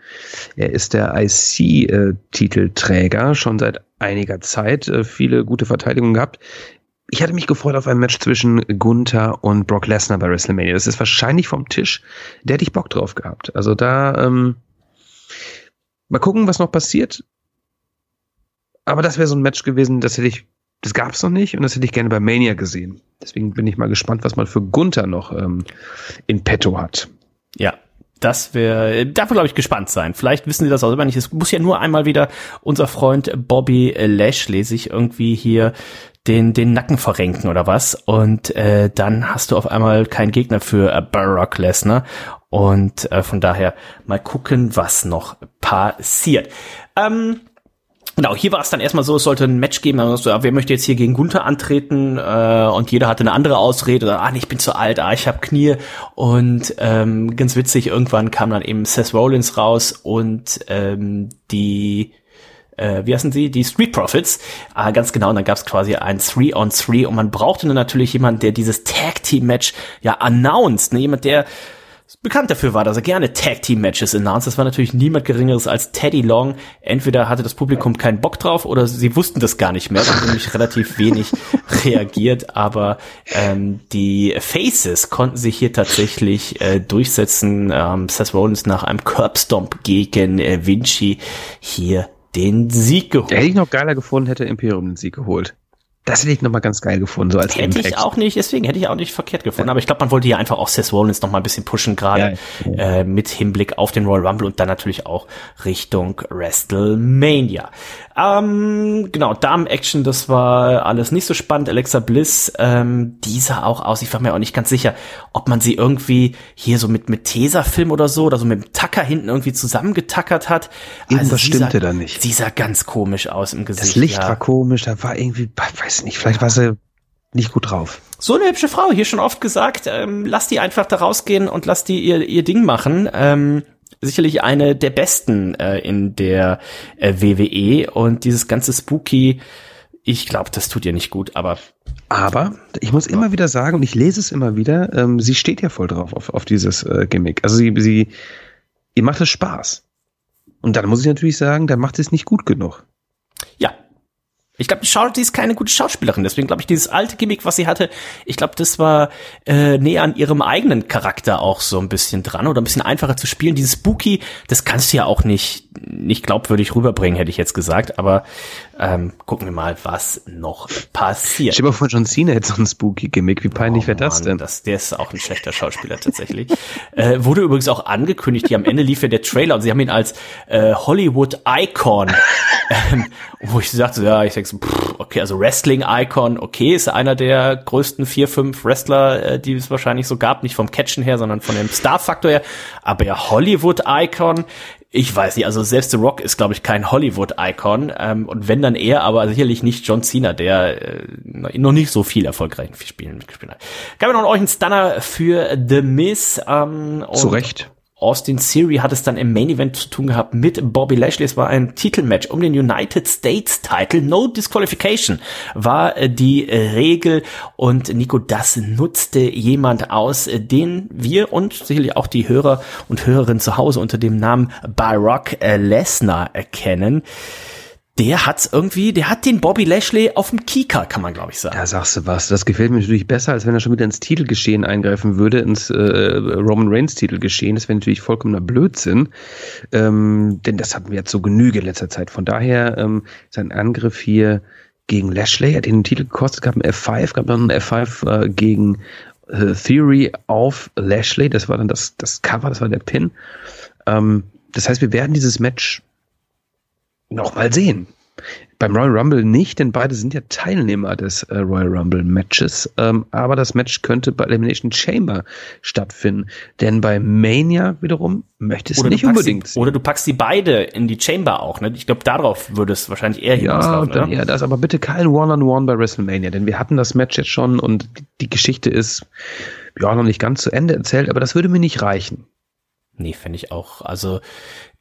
[SPEAKER 4] er ist der IC-Titelträger schon seit einiger Zeit. Äh, viele gute Verteidigungen gehabt. Ich hatte mich gefreut auf ein Match zwischen Gunther und Brock Lesnar bei WrestleMania. Das ist wahrscheinlich vom Tisch. Der hätte ich Bock drauf gehabt. Also da ähm, mal gucken, was noch passiert. Aber das wäre so ein Match gewesen, das hätte ich, das gab's noch nicht und das hätte ich gerne bei Mania gesehen. Deswegen bin ich mal gespannt, was man für Gunther noch ähm, in petto hat.
[SPEAKER 3] Ja. Das wäre, darf glaube ich gespannt sein. Vielleicht wissen Sie das auch immer nicht. Es muss ja nur einmal wieder unser Freund Bobby Lashley sich irgendwie hier den den Nacken verrenken oder was und äh, dann hast du auf einmal keinen Gegner für äh, Barack Lesnar und äh, von daher mal gucken, was noch passiert. Ähm, Genau, hier war es dann erstmal so, es sollte ein Match geben, also, wer möchte jetzt hier gegen Gunther antreten äh, und jeder hatte eine andere Ausrede, ah, nee, ich bin zu alt, ah, ich habe Knie und ähm, ganz witzig, irgendwann kam dann eben Seth Rollins raus und ähm, die äh, wie heißen sie, die Street Profits, äh, ganz genau, und dann gab es quasi ein 3 on 3 und man brauchte dann natürlich jemanden, der dieses Tag Team Match ja announced, ne? jemand, der bekannt dafür war, dass er gerne Tag Team Matches announced. Das war natürlich niemand geringeres als Teddy Long. Entweder hatte das Publikum keinen Bock drauf oder sie wussten das gar nicht mehr. Da haben nämlich relativ wenig reagiert, aber ähm, die Faces konnten sich hier tatsächlich äh, durchsetzen. Ähm, Seth Rollins nach einem Curbstomp gegen äh, Vinci hier den Sieg geholt.
[SPEAKER 4] Hätte ich noch geiler gefunden, hätte Imperium den Sieg geholt. Das hätte ich nochmal ganz geil gefunden, so als
[SPEAKER 3] Hätte Impact. ich auch nicht, deswegen hätte ich auch nicht verkehrt gefunden. Ja. Aber ich glaube, man wollte hier einfach auch Seth Rollins nochmal ein bisschen pushen, gerade ja, ja. äh, mit Hinblick auf den Royal Rumble und dann natürlich auch Richtung WrestleMania. Ähm, genau, Damen-Action, das war alles nicht so spannend. Alexa Bliss, ähm, die sah auch aus. Ich war mir auch nicht ganz sicher, ob man sie irgendwie hier so mit, mit Tesafilm oder so oder so mit dem Tacker hinten irgendwie zusammengetackert hat.
[SPEAKER 4] Irgendwas also stimmte sah, da nicht.
[SPEAKER 3] Sie sah ganz komisch aus im Gesicht.
[SPEAKER 4] Das Licht ja. war komisch, da war irgendwie, weiß nicht, vielleicht war sie nicht gut drauf.
[SPEAKER 3] So eine hübsche Frau, hier schon oft gesagt, ähm, lass die einfach da rausgehen und lass die ihr, ihr Ding machen. Ähm, sicherlich eine der besten äh, in der äh, WWE und dieses ganze Spooky, ich glaube, das tut ihr nicht gut, aber
[SPEAKER 4] aber ich muss immer wieder sagen, und ich lese es immer wieder, ähm, sie steht ja voll drauf auf, auf dieses äh, Gimmick. Also sie, sie, ihr macht es Spaß. Und dann muss ich natürlich sagen, dann macht es nicht gut genug.
[SPEAKER 3] Ja, ich glaube, die ist keine gute Schauspielerin, deswegen glaube ich, dieses alte Gimmick, was sie hatte, ich glaube, das war äh, näher an ihrem eigenen Charakter auch so ein bisschen dran oder ein bisschen einfacher zu spielen. Dieses Spooky, das kannst du ja auch nicht nicht glaubwürdig rüberbringen, hätte ich jetzt gesagt, aber ähm, gucken wir mal, was noch passiert.
[SPEAKER 4] Ich mal vor, John Cena hätte so ein Spooky-Gimmick, wie peinlich oh, wäre das denn?
[SPEAKER 3] Das, der ist auch ein schlechter Schauspieler tatsächlich. äh, wurde übrigens auch angekündigt, die am Ende lief ja der Trailer und sie haben ihn als äh, Hollywood-Icon, ähm, wo ich sagte, ja, ich denke so, pff, okay, also Wrestling-Icon, okay, ist einer der größten vier, fünf Wrestler, äh, die es wahrscheinlich so gab, nicht vom Catchen her, sondern von dem Star-Faktor her, aber ja, Hollywood-Icon, ich weiß nicht, also selbst The Rock ist, glaube ich, kein Hollywood-Icon. Ähm, und wenn dann er, aber sicherlich nicht John Cena, der äh, noch nicht so viel erfolgreichen Spielen gespielt hat. Gab noch euch einen Stunner für The Miz. Ähm,
[SPEAKER 4] Zu Recht.
[SPEAKER 3] Austin Theory hat es dann im Main Event zu tun gehabt mit Bobby Lashley. Es war ein Titelmatch um den United States Title. No Disqualification war äh, die äh, Regel und Nico, das nutzte jemand aus, äh, den wir und sicherlich auch die Hörer und Hörerinnen zu Hause unter dem Namen Barack Lesnar erkennen der hat's irgendwie, der hat den Bobby Lashley auf dem Kieker, kann man glaube ich sagen.
[SPEAKER 4] Ja, sagst du was. Das gefällt mir natürlich besser, als wenn er schon wieder ins Titelgeschehen eingreifen würde, ins äh, Roman Reigns Titelgeschehen. Das wäre natürlich vollkommener Blödsinn. Ähm, denn das hatten wir jetzt so Genüge in letzter Zeit. Von daher ähm, sein Angriff hier gegen Lashley hat den Titel gekostet, gab ein F5, gab dann ein F5 äh, gegen äh, Theory auf Lashley. Das war dann das, das Cover, das war der Pin. Ähm, das heißt, wir werden dieses Match noch mal sehen. Beim Royal Rumble nicht, denn beide sind ja Teilnehmer des äh, Royal Rumble Matches. Ähm, aber das Match könnte bei Elimination Chamber stattfinden. Denn bei Mania wiederum möchte es nicht unbedingt.
[SPEAKER 3] Sie, oder du packst die beide in die Chamber auch. Ne? Ich glaube, darauf würde es wahrscheinlich eher
[SPEAKER 4] hinauslaufen. Ja, ja, das aber bitte kein One-on-One -on -One bei WrestleMania. Denn wir hatten das Match jetzt schon und die Geschichte ist ja noch nicht ganz zu Ende erzählt. Aber das würde mir nicht reichen.
[SPEAKER 3] Nee, finde ich auch. Also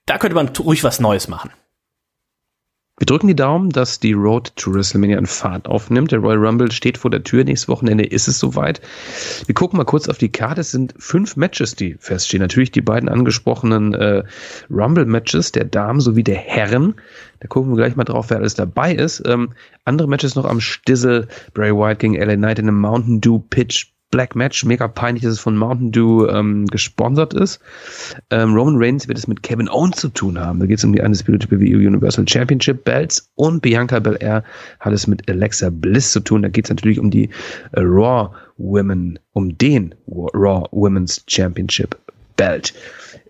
[SPEAKER 3] da könnte man ruhig was Neues machen.
[SPEAKER 4] Wir drücken die Daumen, dass die Road to WrestleMania in Fahrt aufnimmt. Der Royal Rumble steht vor der Tür. Nächstes Wochenende ist es soweit. Wir gucken mal kurz auf die Karte. Es sind fünf Matches, die feststehen. Natürlich die beiden angesprochenen äh, Rumble-Matches der Damen sowie der Herren. Da gucken wir gleich mal drauf, wer alles dabei ist. Ähm, andere Matches noch am Stissel. Bray Wyatt gegen LA Knight in einem Mountain Dew Pitch Black Match, mega peinlich, dass es von Mountain Dew ähm, gesponsert ist. Ähm, Roman Reigns wird es mit Kevin Owens zu tun haben. Da geht es um die Undisputed WWE Universal Championship Belts und Bianca Belair hat es mit Alexa Bliss zu tun. Da geht es natürlich um die äh, Raw Women, um den Raw Women's Championship Belt.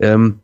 [SPEAKER 4] Ähm,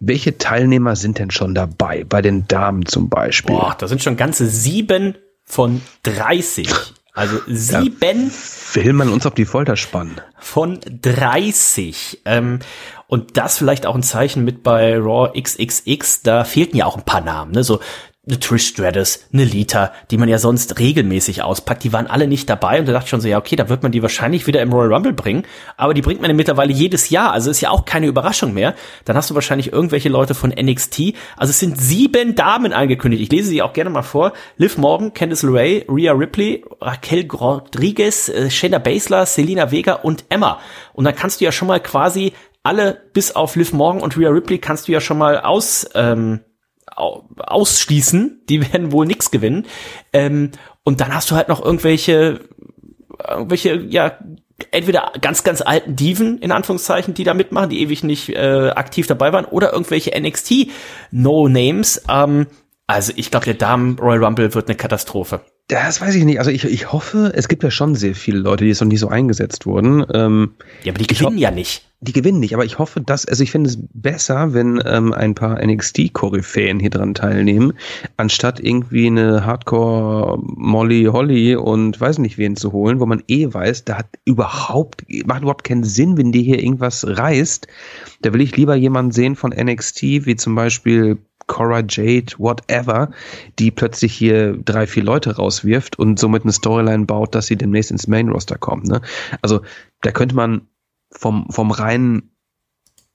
[SPEAKER 4] welche Teilnehmer sind denn schon dabei? Bei den Damen zum Beispiel.
[SPEAKER 3] Boah, da sind schon ganze sieben von 30. Also sieben.
[SPEAKER 4] Ja, will man uns auf die Folter spannen?
[SPEAKER 3] Von 30. Ähm, und das vielleicht auch ein Zeichen mit bei Raw XXX. Da fehlten ja auch ein paar Namen. Ne? So eine Trish Stratus, eine Lita, die man ja sonst regelmäßig auspackt, die waren alle nicht dabei und da dachte ich schon so, ja, okay, da wird man die wahrscheinlich wieder im Royal Rumble bringen, aber die bringt man ja mittlerweile jedes Jahr, also ist ja auch keine Überraschung mehr. Dann hast du wahrscheinlich irgendwelche Leute von NXT, also es sind sieben Damen angekündigt. Ich lese sie auch gerne mal vor. Liv Morgan, Candice LeRae, Rhea Ripley, Raquel Rodriguez, äh, Shayna Baszler, Selena Vega und Emma. Und dann kannst du ja schon mal quasi alle bis auf Liv Morgan und Rhea Ripley kannst du ja schon mal aus ähm, ausschließen, die werden wohl nichts gewinnen. Ähm, und dann hast du halt noch irgendwelche, irgendwelche, ja, entweder ganz, ganz alten Diven, in Anführungszeichen, die da mitmachen, die ewig nicht äh, aktiv dabei waren, oder irgendwelche NXT No-Names. Ähm, also ich glaube, der Damen Royal Rumble wird eine Katastrophe.
[SPEAKER 4] Das weiß ich nicht. Also ich, ich hoffe, es gibt ja schon sehr viele Leute, die jetzt noch nie so eingesetzt wurden. Ähm,
[SPEAKER 3] ja, aber die gewinnen ja nicht.
[SPEAKER 4] Die gewinnen nicht, aber ich hoffe, dass, also ich finde es besser, wenn ähm, ein paar NXT-Koryphäen hier dran teilnehmen, anstatt irgendwie eine Hardcore Molly Holly und weiß nicht wen zu holen, wo man eh weiß, da hat überhaupt, macht überhaupt keinen Sinn, wenn die hier irgendwas reißt. Da will ich lieber jemanden sehen von NXT, wie zum Beispiel Cora Jade, whatever, die plötzlich hier drei, vier Leute rauswirft und somit eine Storyline baut, dass sie demnächst ins Main Roster kommt. Ne? Also da könnte man vom, vom reinen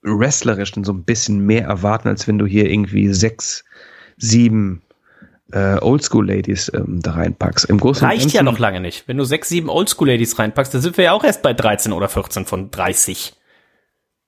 [SPEAKER 4] Wrestlerischen so ein bisschen mehr erwarten, als wenn du hier irgendwie sechs, sieben äh, Oldschool-Ladies ähm, da reinpackst.
[SPEAKER 3] Im Großen Reicht ja noch lange nicht. Wenn du sechs, sieben Oldschool-Ladies reinpackst, dann sind wir ja auch erst bei 13 oder 14 von 30.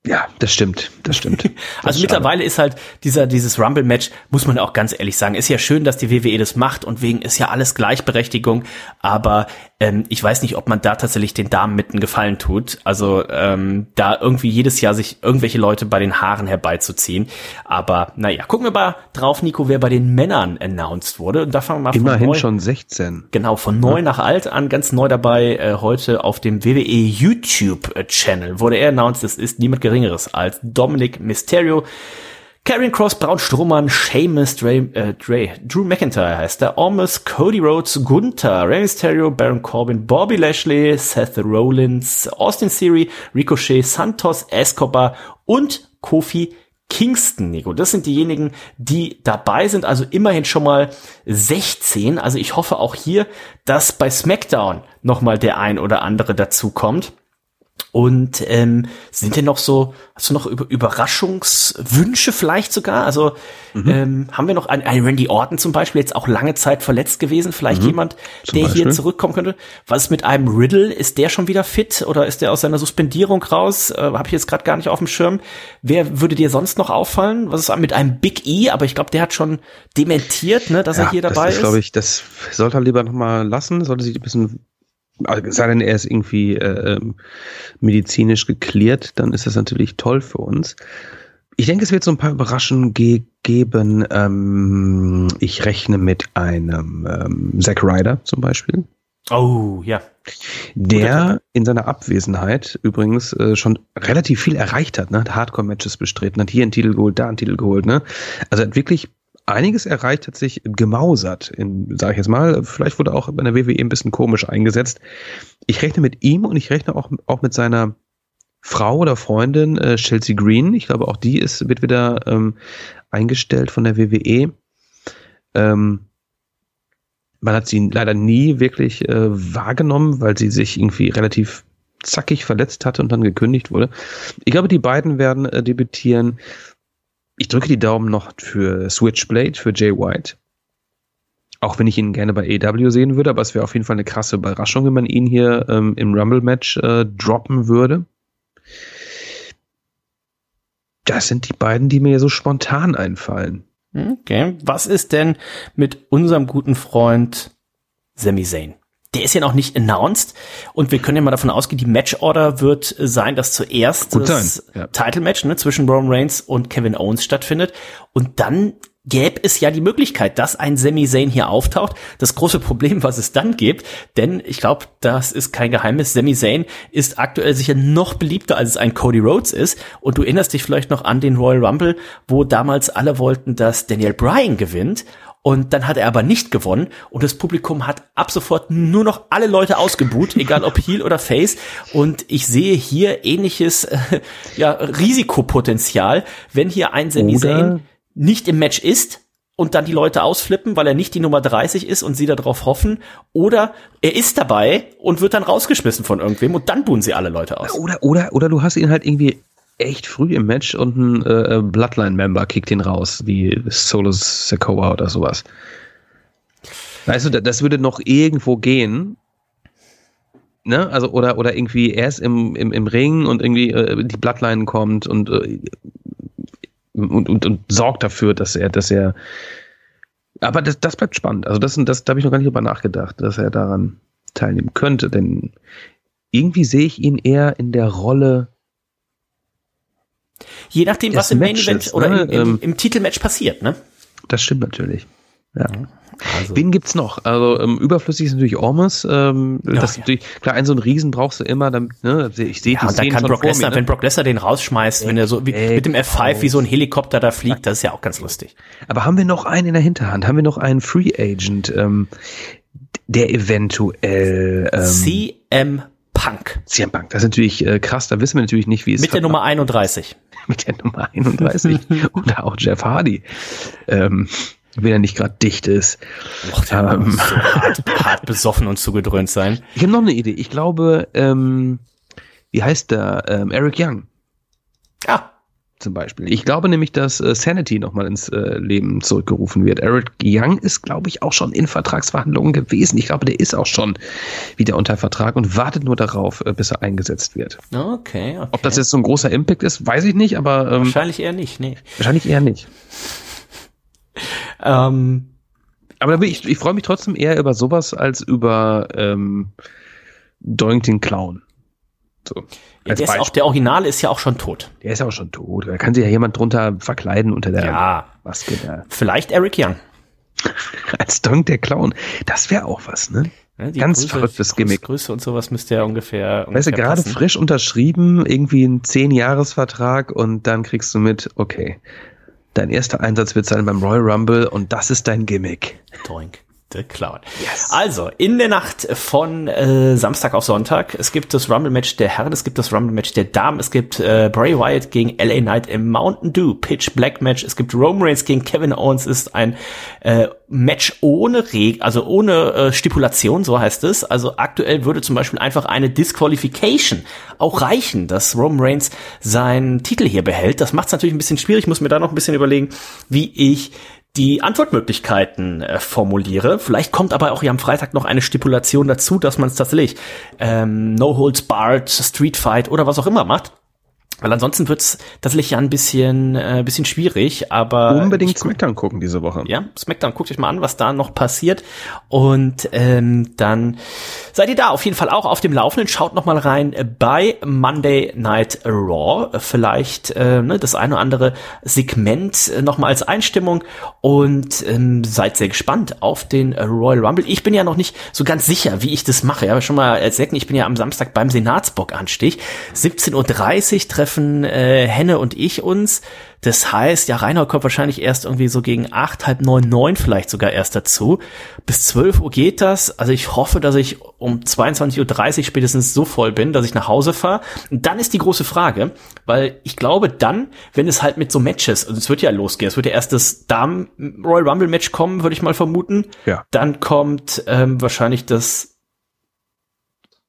[SPEAKER 4] Ja, das stimmt, das stimmt. Das
[SPEAKER 3] also mittlerweile ist halt dieser dieses Rumble Match, muss man auch ganz ehrlich sagen, ist ja schön, dass die WWE das macht und wegen ist ja alles Gleichberechtigung, aber ähm, ich weiß nicht, ob man da tatsächlich den Damen mit einen Gefallen tut. Also ähm, da irgendwie jedes Jahr sich irgendwelche Leute bei den Haaren herbeizuziehen. Aber naja, gucken wir mal drauf, Nico, wer bei den Männern announced wurde. Und da fangen wir
[SPEAKER 4] mal Immerhin von neu, schon 16.
[SPEAKER 3] Genau, von neu ja. nach alt an, ganz neu dabei. Äh, heute auf dem WWE YouTube Channel wurde er announced. Das ist niemand Geringeres als Dominic Mysterio. Karrion Cross, Braun Strowman, Sheamus, Dre, äh, Dre, Drew McIntyre heißt der, Ormus, Cody Rhodes, Gunther, Rey Mysterio, Baron Corbin, Bobby Lashley, Seth Rollins, Austin Theory, Ricochet, Santos, Escobar und Kofi Kingston, Nico. Das sind diejenigen, die dabei sind. Also immerhin schon mal 16. Also ich hoffe auch hier, dass bei SmackDown nochmal der ein oder andere dazu kommt. Und ähm, sind denn noch so, hast du noch über Überraschungswünsche vielleicht sogar? Also mhm. ähm, haben wir noch ein, ein Randy Orton zum Beispiel, jetzt auch lange Zeit verletzt gewesen, vielleicht mhm. jemand, zum der Beispiel? hier zurückkommen könnte. Was ist mit einem Riddle? Ist der schon wieder fit oder ist der aus seiner Suspendierung raus? Äh, Habe ich jetzt gerade gar nicht auf dem Schirm. Wer würde dir sonst noch auffallen? Was ist mit einem Big E? Aber ich glaube, der hat schon dementiert, ne, dass ja, er hier dabei das ist.
[SPEAKER 4] glaube ich, das sollte er lieber noch mal lassen, sollte sich ein bisschen also sei denn, er ist irgendwie äh, ähm, medizinisch geklärt, dann ist das natürlich toll für uns. Ich denke, es wird so ein paar Überraschungen ge geben. Ähm, ich rechne mit einem ähm, Zack Ryder zum Beispiel.
[SPEAKER 3] Oh, ja.
[SPEAKER 4] Der in seiner Abwesenheit übrigens äh, schon relativ viel erreicht hat, ne? Hat Hardcore-Matches bestritten, hat hier einen Titel geholt, da einen Titel geholt, ne? Also hat wirklich einiges erreicht, hat sich gemausert, in, sag ich jetzt mal. Vielleicht wurde auch bei der WWE ein bisschen komisch eingesetzt. Ich rechne mit ihm und ich rechne auch, auch mit seiner Frau oder Freundin äh, Chelsea Green. Ich glaube, auch die ist, wird wieder ähm, eingestellt von der WWE. Ähm, man hat sie leider nie wirklich äh, wahrgenommen, weil sie sich irgendwie relativ zackig verletzt hatte und dann gekündigt wurde. Ich glaube, die beiden werden äh, debütieren. Ich drücke die Daumen noch für Switchblade, für Jay White. Auch wenn ich ihn gerne bei AW sehen würde, aber es wäre auf jeden Fall eine krasse Überraschung, wenn man ihn hier ähm, im Rumble-Match äh, droppen würde. Das sind die beiden, die mir so spontan einfallen.
[SPEAKER 3] Okay. Was ist denn mit unserem guten Freund Sami Zayn? Der ist ja noch nicht announced und wir können ja mal davon ausgehen, die Matchorder wird sein, dass zuerst Gut das ja. Title-Match ne, zwischen Roman Reigns und Kevin Owens stattfindet und dann gäbe es ja die Möglichkeit, dass ein Sami Zayn hier auftaucht. Das große Problem, was es dann gibt, denn ich glaube, das ist kein Geheimnis, Sami Zayn ist aktuell sicher noch beliebter, als es ein Cody Rhodes ist. Und du erinnerst dich vielleicht noch an den Royal Rumble, wo damals alle wollten, dass Daniel Bryan gewinnt. Und dann hat er aber nicht gewonnen und das Publikum hat ab sofort nur noch alle Leute ausgebuht, egal ob Heel oder Face. Und ich sehe hier ähnliches äh, ja, Risikopotenzial, wenn hier ein Sami Zayn nicht im Match ist und dann die Leute ausflippen, weil er nicht die Nummer 30 ist und sie darauf hoffen. Oder er ist dabei und wird dann rausgeschmissen von irgendwem und dann buhen sie alle Leute aus.
[SPEAKER 4] Oder, oder, oder du hast ihn halt irgendwie echt früh im Match und ein äh, Bloodline-Member kickt ihn raus, wie Solus Sekoa oder sowas. Weißt du, das würde noch irgendwo gehen. Ne? Also, oder, oder irgendwie er ist im, im, im Ring und irgendwie äh, die Bloodline kommt und, äh, und, und, und sorgt dafür, dass er, dass er. Aber das, das bleibt spannend. Also, das, das da habe ich noch gar nicht drüber nachgedacht, dass er daran teilnehmen könnte. Denn irgendwie sehe ich ihn eher in der Rolle
[SPEAKER 3] Je nachdem, was im Main Event oder
[SPEAKER 4] ne?
[SPEAKER 3] im, im,
[SPEAKER 4] Ähm,
[SPEAKER 3] im Titelmatch passiert, ne?
[SPEAKER 4] Das stimmt natürlich. Ja.
[SPEAKER 3] Also,
[SPEAKER 4] Wen gibt's noch? Also ähm, überflüssig ist natürlich Ormus. Ähm,
[SPEAKER 3] Ja,
[SPEAKER 4] das ist
[SPEAKER 3] ja.
[SPEAKER 4] klar, einen so einen Riesen brauchst du immer, damit, ne, ich sehe
[SPEAKER 3] ja,
[SPEAKER 4] die
[SPEAKER 3] und
[SPEAKER 4] Szenen
[SPEAKER 3] kann
[SPEAKER 4] schon
[SPEAKER 3] Brock Lesnar,
[SPEAKER 4] mir,
[SPEAKER 3] wenn
[SPEAKER 4] ne?
[SPEAKER 3] Brock Lesnar den rausschmeißt, wenn er so wie,
[SPEAKER 4] Ey,
[SPEAKER 3] mit dem F5 wie so ein. Helikopter da fliegt, das ist ja auch ganz lustig.
[SPEAKER 4] Aber haben wir noch einen in der Hinterhand? Haben wir noch einen Free Agent, ähm, der eventuell ähm,
[SPEAKER 3] CM Punk
[SPEAKER 4] CM Punk. Das ist natürlich äh, krass, da wissen wir natürlich nicht, wie es
[SPEAKER 3] mit der Nummer 31.
[SPEAKER 4] mit der Nummer 31 oder auch Jeff Hardy. Ähm, wenn er nicht gerade dicht ist.
[SPEAKER 3] Och, der
[SPEAKER 4] Ähm.
[SPEAKER 3] muss so hart, hart besoffen und zugedröhnt sein.
[SPEAKER 4] Ich habe noch eine Idee. Ich glaube, ähm, wie heißt der? Ähm, Eric Young.
[SPEAKER 3] Ja,
[SPEAKER 4] zum Beispiel. Ich glaube nämlich, dass äh, Sanity nochmal ins äh, Leben zurückgerufen wird. Eric Young ist, glaube ich, auch schon in Vertragsverhandlungen gewesen. Ich glaube, der ist auch schon wieder unter Vertrag und wartet nur darauf, äh, bis er eingesetzt wird.
[SPEAKER 3] okay, okay.
[SPEAKER 4] Ob das jetzt so ein großer Impact ist, weiß ich nicht, aber ähm,
[SPEAKER 3] Wahrscheinlich eher nicht, nee.
[SPEAKER 4] wahrscheinlich eher nicht.
[SPEAKER 3] Ähm,
[SPEAKER 4] Aber ich, ich freue mich trotzdem eher über sowas als über ähm, Doink den Clown. So.
[SPEAKER 3] ja, der, auch, der Originale ist ja auch schon tot.
[SPEAKER 4] der ist ja auch schon tot. Da kann sich ja jemand drunter verkleiden unter der
[SPEAKER 3] Ja.
[SPEAKER 4] Maske. Der,
[SPEAKER 3] Vielleicht Eric Young.
[SPEAKER 4] als Doink der Clown. Das wäre auch was, ne?
[SPEAKER 3] Die
[SPEAKER 4] Ganz
[SPEAKER 3] Größe-
[SPEAKER 4] verrücktes Gimmick.
[SPEAKER 3] Größe und sowas müsste ja ungefähr.
[SPEAKER 4] Weißt du, gerade frisch unterschrieben, irgendwie ein 10-Jahres-Vertrag und dann kriegst du mit, okay, dein erster Einsatz wird sein beim Royal Rumble und das ist dein Gimmick.
[SPEAKER 3] Doink. Clown.
[SPEAKER 4] Yes.
[SPEAKER 3] Also, in der Nacht von äh, Samstag auf Sonntag, es gibt das Rumble-Match der Herren, es gibt das Rumble-Match der Damen, es gibt äh, Bray Wyatt gegen LA Knight im Mountain Dew Pitch Black Match, es gibt Roman Reigns gegen Kevin Owens, ist ein äh, Match ohne Reg, also ohne äh, Stipulation, so heißt es. Also aktuell würde zum Beispiel einfach eine Disqualification auch reichen, dass Roman Reigns seinen Titel hier behält. Das macht es natürlich ein bisschen schwierig, ich muss mir da noch ein bisschen überlegen, wie ich die Antwortmöglichkeiten äh, formuliere. Vielleicht kommt aber auch hier am Freitag noch eine Stipulation dazu, dass man es tatsächlich ähm, No Holds Barred, Street Fight oder was auch immer macht. Weil ansonsten wird es tatsächlich ja ein bisschen, äh, bisschen schwierig, aber
[SPEAKER 4] Unbedingt SmackDown gucken diese Woche.
[SPEAKER 3] ja, Smackdown, guckt euch mal an, was da noch passiert. Und ähm, dann seid ihr da auf jeden Fall auch auf dem Laufenden. Schaut noch mal rein bei Monday Night Raw. Vielleicht äh, ne, das eine oder andere Segment äh, noch mal als Einstimmung. Und ähm, seid sehr gespannt auf den Royal Rumble. Ich bin ja noch nicht so ganz sicher, wie ich das mache. Ich habe schon mal erzählt, ich bin ja am Samstag beim Senatsbock-Anstich. 17.30 Uhr treffen äh, Henne und ich uns. Das heißt, ja, Reinhold kommt wahrscheinlich erst irgendwie so gegen acht, halb neun, neun vielleicht sogar erst dazu. Bis 12 Uhr geht das. Also ich hoffe, dass ich um 22.30 Uhr spätestens so voll bin, dass ich nach Hause fahre. Und dann ist die große Frage, weil ich glaube dann, wenn es halt mit so Matches, also es wird ja losgehen, es wird ja erst das Damen Royal Rumble Match kommen, würde ich mal vermuten.
[SPEAKER 4] Ja.
[SPEAKER 3] Dann kommt ähm, wahrscheinlich das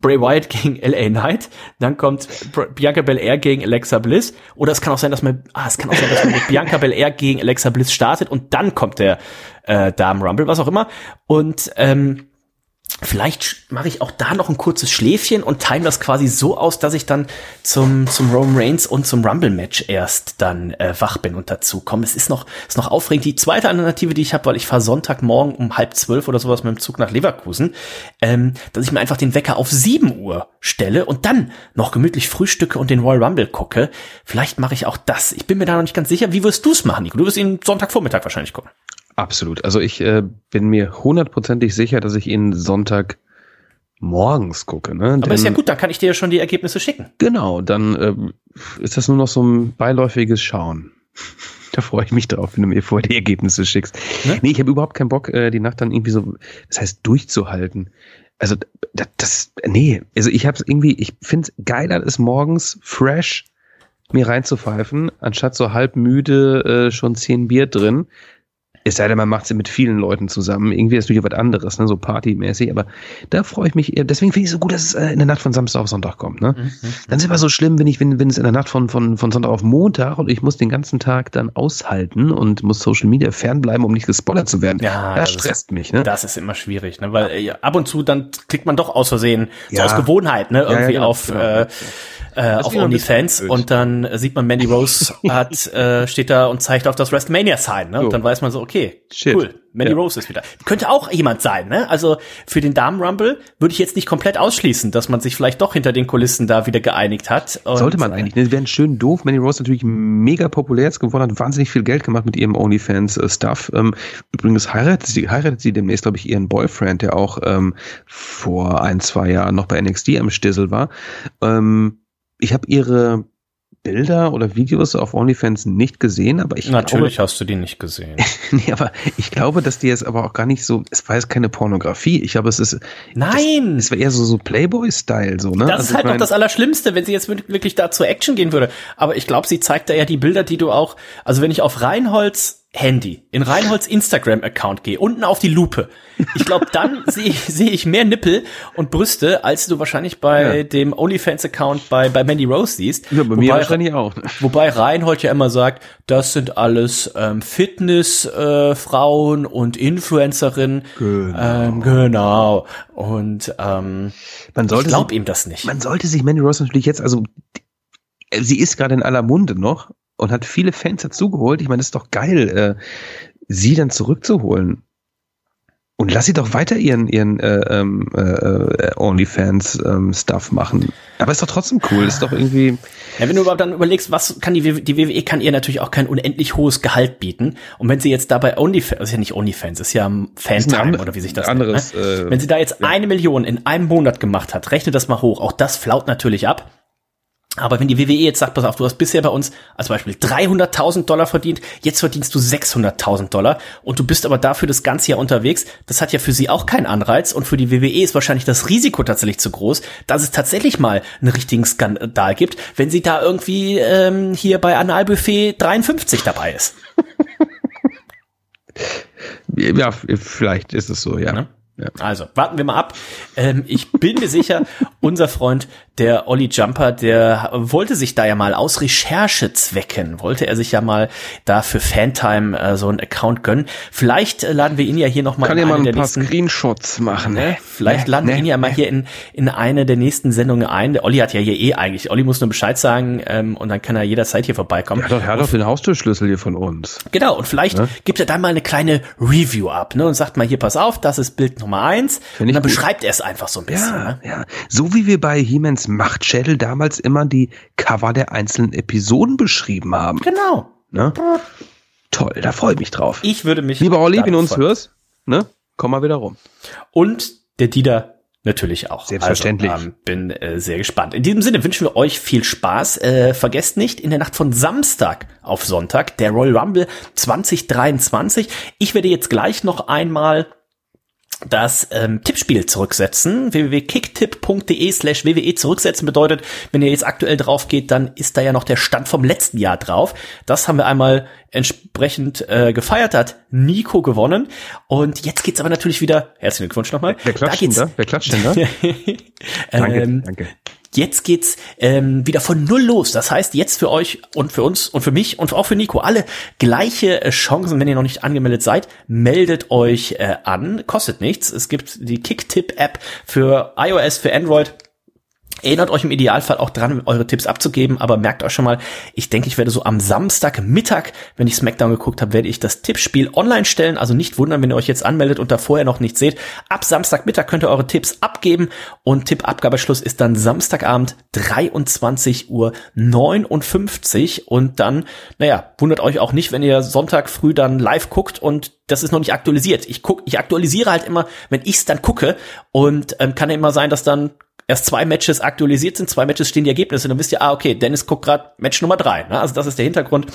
[SPEAKER 3] Bray Wyatt gegen LA Knight, dann kommt Bianca Belair gegen Alexa Bliss oder es kann auch sein, dass man ah, es kann auch sein, dass man mit Bianca Belair gegen Alexa Bliss startet und dann kommt der äh, Damen Rumble, was auch immer. Und ähm, Vielleicht mache ich auch da noch ein kurzes Schläfchen und time das quasi so aus, dass ich dann zum, zum Roman Reigns und zum Rumble-Match erst dann äh, wach bin und dazu komme. Es ist noch, ist noch aufregend. Die zweite Alternative, die ich habe, weil ich fahre Sonntagmorgen um halb zwölf oder sowas mit dem Zug nach Leverkusen, ähm, dass ich mir einfach den Wecker auf sieben Uhr stelle und dann noch gemütlich frühstücke und den Royal Rumble gucke. Vielleicht mache ich auch das. Ich bin mir da noch nicht ganz sicher. Wie wirst du es machen, Nico? Du wirst ihn Sonntagvormittag wahrscheinlich gucken.
[SPEAKER 4] Absolut. Also ich äh, bin mir hundertprozentig sicher, dass ich ihn Sonntag morgens gucke. Ne?
[SPEAKER 3] Aber ist ja gut, dann kann ich dir ja schon die Ergebnisse schicken.
[SPEAKER 4] Genau, dann ähm, ist das nur noch so ein beiläufiges Schauen. Da freue ich mich drauf, wenn du mir vorher die Ergebnisse schickst.
[SPEAKER 3] Ne?
[SPEAKER 4] Nee, ich habe überhaupt keinen Bock, äh, die Nacht dann irgendwie so, das heißt, durchzuhalten. Also das, das nee, also ich habe es irgendwie, ich finde es geiler, ist morgens fresh mir reinzupfeifen, anstatt so halb müde äh, schon zehn Bier drin. Es sei denn, man macht sie mit vielen Leuten zusammen. Irgendwie ist natürlich was anderes, ne? so partymäßig. Aber da freue ich mich eher. Deswegen finde ich es so gut, dass es äh, in der Nacht von Samstag auf Sonntag kommt. Ne? Mhm. Dann ist es immer so schlimm, wenn ich, wenn, wenn es in der Nacht von, von, von Sonntag auf Montag und ich muss den ganzen Tag dann aushalten und muss Social Media fernbleiben, um nicht gespoilert zu werden.
[SPEAKER 3] Ja, das, das stresst ist, mich. Ne? Das ist immer schwierig, ne? weil äh, ab und zu dann klickt man doch aus Versehen, ja. so aus Gewohnheit, ne? irgendwie ja, ja, genau, auf, genau. Äh, äh, auf OnlyFans und dann sieht man Mandy Rose hat äh, steht da und zeigt auf das WrestleMania Sign, ne? So. Und dann weiß man so, okay, Shit. cool, Mandy ja. Rose ist wieder. Könnte auch jemand sein, ne? Also für den Damen Rumble würde ich jetzt nicht komplett ausschließen, dass man sich vielleicht doch hinter den Kulissen da wieder geeinigt hat.
[SPEAKER 4] Und, Sollte man eigentlich. Ne? Wäre schön doof. Mandy Rose natürlich mega populär jetzt geworden, hat wahnsinnig viel Geld gemacht mit ihrem OnlyFans äh, Stuff. Ähm, übrigens heiratet sie, heiratet sie demnächst, glaube ich, ihren Boyfriend, der auch ähm, vor ein zwei Jahren noch bei NXT am Stissel war. Ähm, ich habe ihre Bilder oder Videos auf OnlyFans nicht gesehen, aber ich
[SPEAKER 3] natürlich glaube, hast du die nicht gesehen.
[SPEAKER 4] nee, aber ich glaube, dass die jetzt aber auch gar nicht so. Es war jetzt keine Pornografie. Ich glaube, es ist.
[SPEAKER 3] Nein.
[SPEAKER 4] Es war eher so so Playboy-Style so ne.
[SPEAKER 3] Das also ist halt noch das Allerschlimmste, wenn sie jetzt wirklich da zur Action gehen würde. Aber ich glaube, sie zeigt da ja die Bilder, die du auch. Also wenn ich auf Reinholz Handy in Reinholds Instagram-Account gehe, unten auf die Lupe. Ich glaube, dann sehe ich, seh ich mehr Nippel und Brüste, als du wahrscheinlich bei ja. dem OnlyFans-Account bei, bei Mandy Rose siehst.
[SPEAKER 4] Ja, bei wobei, mir wahrscheinlich auch.
[SPEAKER 3] Wobei Reinhold ja immer sagt, das sind alles ähm, Fitness-Frauen äh, und Influencerinnen. Genau. Ähm, genau. Und ähm,
[SPEAKER 4] man sollte
[SPEAKER 3] ich glaube ihm das nicht.
[SPEAKER 4] Man sollte sich Mandy Rose natürlich jetzt, also sie ist gerade in aller Munde noch und hat viele Fans dazugeholt. Ich meine, das ist doch geil, äh, sie dann zurückzuholen. Und lass sie doch weiter ihren, ihren äh, ähm, äh, äh, OnlyFans-Stuff ähm, machen. Aber ist doch trotzdem cool, ist doch irgendwie.
[SPEAKER 3] Ja, wenn du überhaupt dann überlegst, was kann die, die WWE kann ihr natürlich auch kein unendlich hohes Gehalt bieten. Und wenn sie jetzt dabei OnlyFans, ist ja nicht OnlyFans, ist ja Fantime oder wie sich das
[SPEAKER 4] anderes,
[SPEAKER 3] nennt. Ne? Äh, wenn sie da jetzt ja. eine Million in einem Monat gemacht hat, rechne das mal hoch. Auch das flaut natürlich ab. Aber wenn die WWE jetzt sagt, pass auf, du hast bisher bei uns als Beispiel 300.000 Dollar verdient, jetzt verdienst du 600.000 Dollar und du bist aber dafür das ganze Jahr unterwegs, das hat ja für sie auch keinen Anreiz und für die WWE ist wahrscheinlich das Risiko tatsächlich zu groß, dass es tatsächlich mal einen richtigen Skandal gibt, wenn sie da irgendwie ähm, hier bei Analbuffet 53 dabei ist.
[SPEAKER 4] ja, vielleicht ist es so, ja. Ne?
[SPEAKER 3] Ja. Also, warten wir mal ab. Ähm, ich bin mir sicher, unser Freund, der Olli Jumper, der wollte sich da ja mal aus Recherchezwecken, wollte er sich ja mal da für Fantime äh, so einen Account gönnen. Vielleicht äh, laden wir ihn ja hier nochmal
[SPEAKER 4] in ja eine mal ein der paar nächsten, Screenshots machen.
[SPEAKER 3] Ne? Vielleicht ne? laden ne? wir ihn ja mal hier in, in eine der nächsten Sendungen ein. Der Olli hat ja hier eh eigentlich, Olli muss nur Bescheid sagen ähm, und dann kann er jederzeit hier vorbeikommen.
[SPEAKER 4] Ja, doch, er hat doch den Haustürschlüssel hier von uns.
[SPEAKER 3] Genau, und vielleicht ne? gibt er dann mal eine kleine Review ab ne? und sagt mal, hier, pass auf, das ist Bild Nummer eins. Und dann gut. beschreibt er es einfach so ein bisschen.
[SPEAKER 4] Ja, ne? ja. So wie wir bei He-Mans Machtschädel damals immer die Cover der einzelnen Episoden beschrieben haben.
[SPEAKER 3] Genau.
[SPEAKER 4] Ne? Toll, da freue ich mich drauf.
[SPEAKER 3] Ich würde mich.
[SPEAKER 4] Lieber Olli, wenn du uns hörst, ne? komm mal wieder rum.
[SPEAKER 3] Und der Dieter natürlich auch.
[SPEAKER 4] Selbstverständlich.
[SPEAKER 3] Also, ähm, bin äh, sehr gespannt. In diesem Sinne wünschen wir euch viel Spaß. Äh, vergesst nicht, in der Nacht von Samstag auf Sonntag, der Royal Rumble 2023. Ich werde jetzt gleich noch einmal das ähm, Tippspiel zurücksetzen. www.kicktipp.de slash wwe zurücksetzen bedeutet, wenn ihr jetzt aktuell drauf geht, dann ist da ja noch der Stand vom letzten Jahr drauf. Das haben wir einmal entsprechend äh, gefeiert, hat Nico gewonnen. Und jetzt geht's aber natürlich wieder, herzlichen Glückwunsch nochmal.
[SPEAKER 4] Wer klatscht da denn da? Wer klatscht denn da?
[SPEAKER 3] danke, ähm, danke. Jetzt geht's ähm, wieder von null los. Das heißt, jetzt für euch und für uns und für mich und auch für Nico alle gleiche äh, Chancen. Wenn ihr noch nicht angemeldet seid, meldet euch äh, an. Kostet nichts. Es gibt die Kicktip-App für iOS, für Android Erinnert euch im Idealfall auch dran, eure Tipps abzugeben, aber merkt euch schon mal, ich denke, ich werde so am Samstagmittag, wenn ich Smackdown geguckt habe, werde ich das Tippspiel online stellen. Also nicht wundern, wenn ihr euch jetzt anmeldet und da vorher noch nichts seht. Ab Samstagmittag könnt ihr eure Tipps abgeben und Tippabgabeschluss ist dann Samstagabend 23 Uhr 59 und dann, naja, wundert euch auch nicht, wenn ihr Sonntag früh dann live guckt und das ist noch nicht aktualisiert. Ich guck, ich aktualisiere halt immer, wenn ich es dann gucke und ähm, kann ja immer sein, dass dann erst zwei Matches aktualisiert sind, zwei Matches stehen die Ergebnisse, dann wisst ihr, ah, okay, Dennis guckt gerade Match Nummer drei. Ne? Also das ist der Hintergrund.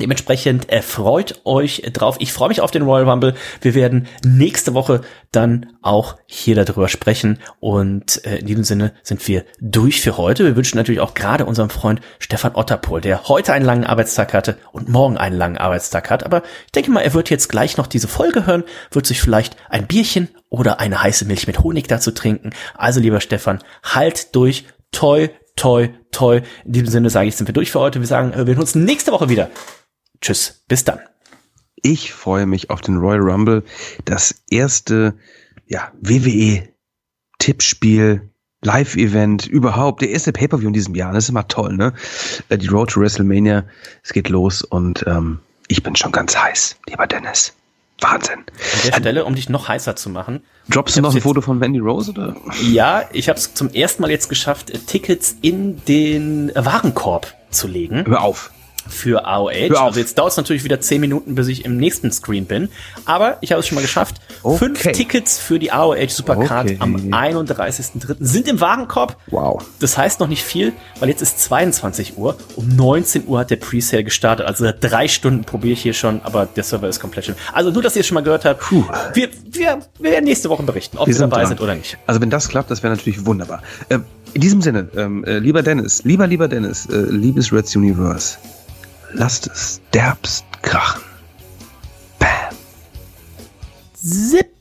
[SPEAKER 3] Dementsprechend äh, freut euch drauf. Ich freue mich auf den Royal Rumble. Wir werden nächste Woche dann auch hier darüber sprechen. Und äh, in diesem Sinne sind wir durch für heute. Wir wünschen natürlich auch gerade unserem Freund Stefan Otterpohl, der heute einen langen Arbeitstag hatte und morgen einen langen Arbeitstag hat. Aber ich denke mal, er wird jetzt gleich noch diese Folge hören, wird sich vielleicht ein Bierchen oder eine heiße Milch mit Honig dazu trinken. Also lieber Stefan, halt durch. Toi, toi, toi. In diesem Sinne sage ich, sind wir durch für heute. Wir sagen, wir hören uns nächste Woche wieder. Tschüss, bis dann.
[SPEAKER 4] Ich freue mich auf den Royal Rumble, das erste ja, WWE Tippspiel Live-Event überhaupt, der erste Pay-Per-View in diesem Jahr. Das ist immer toll, ne? Äh, die Road to WrestleMania, es geht los und ähm, ich bin schon ganz heiß, lieber Dennis. Wahnsinn.
[SPEAKER 3] An der Stelle, um dich noch heißer zu machen.
[SPEAKER 4] Droppst du noch ein Foto von Wendy Rose oder?
[SPEAKER 3] Ja, ich habe es zum ersten Mal jetzt geschafft, Tickets in den Warenkorb zu legen.
[SPEAKER 4] Hör auf
[SPEAKER 3] für AOH. Also jetzt dauert es natürlich wieder zehn Minuten, bis ich im nächsten Screen bin. Aber ich habe es schon mal geschafft. Okay. Fünf Tickets für die AOH Supercard okay. am 31.03. sind im Warenkorb.
[SPEAKER 4] Wow.
[SPEAKER 3] Das heißt noch nicht viel, weil jetzt ist 22 Uhr. Um 19 Uhr hat der Presale gestartet. Also seit drei Stunden probiere ich hier schon, aber der Server ist komplett schön. Also nur, dass ihr es schon mal gehört habt. Puh. Wir, wir, wir werden nächste Woche berichten, ob wir dabei dran. sind oder nicht.
[SPEAKER 4] Also wenn das klappt, das wäre natürlich wunderbar. Äh, in diesem Sinne, ähm, äh, lieber Dennis, lieber, lieber Dennis, äh, liebes Reds Universe, lasst es derbst krachen. Bam.
[SPEAKER 3] Zip.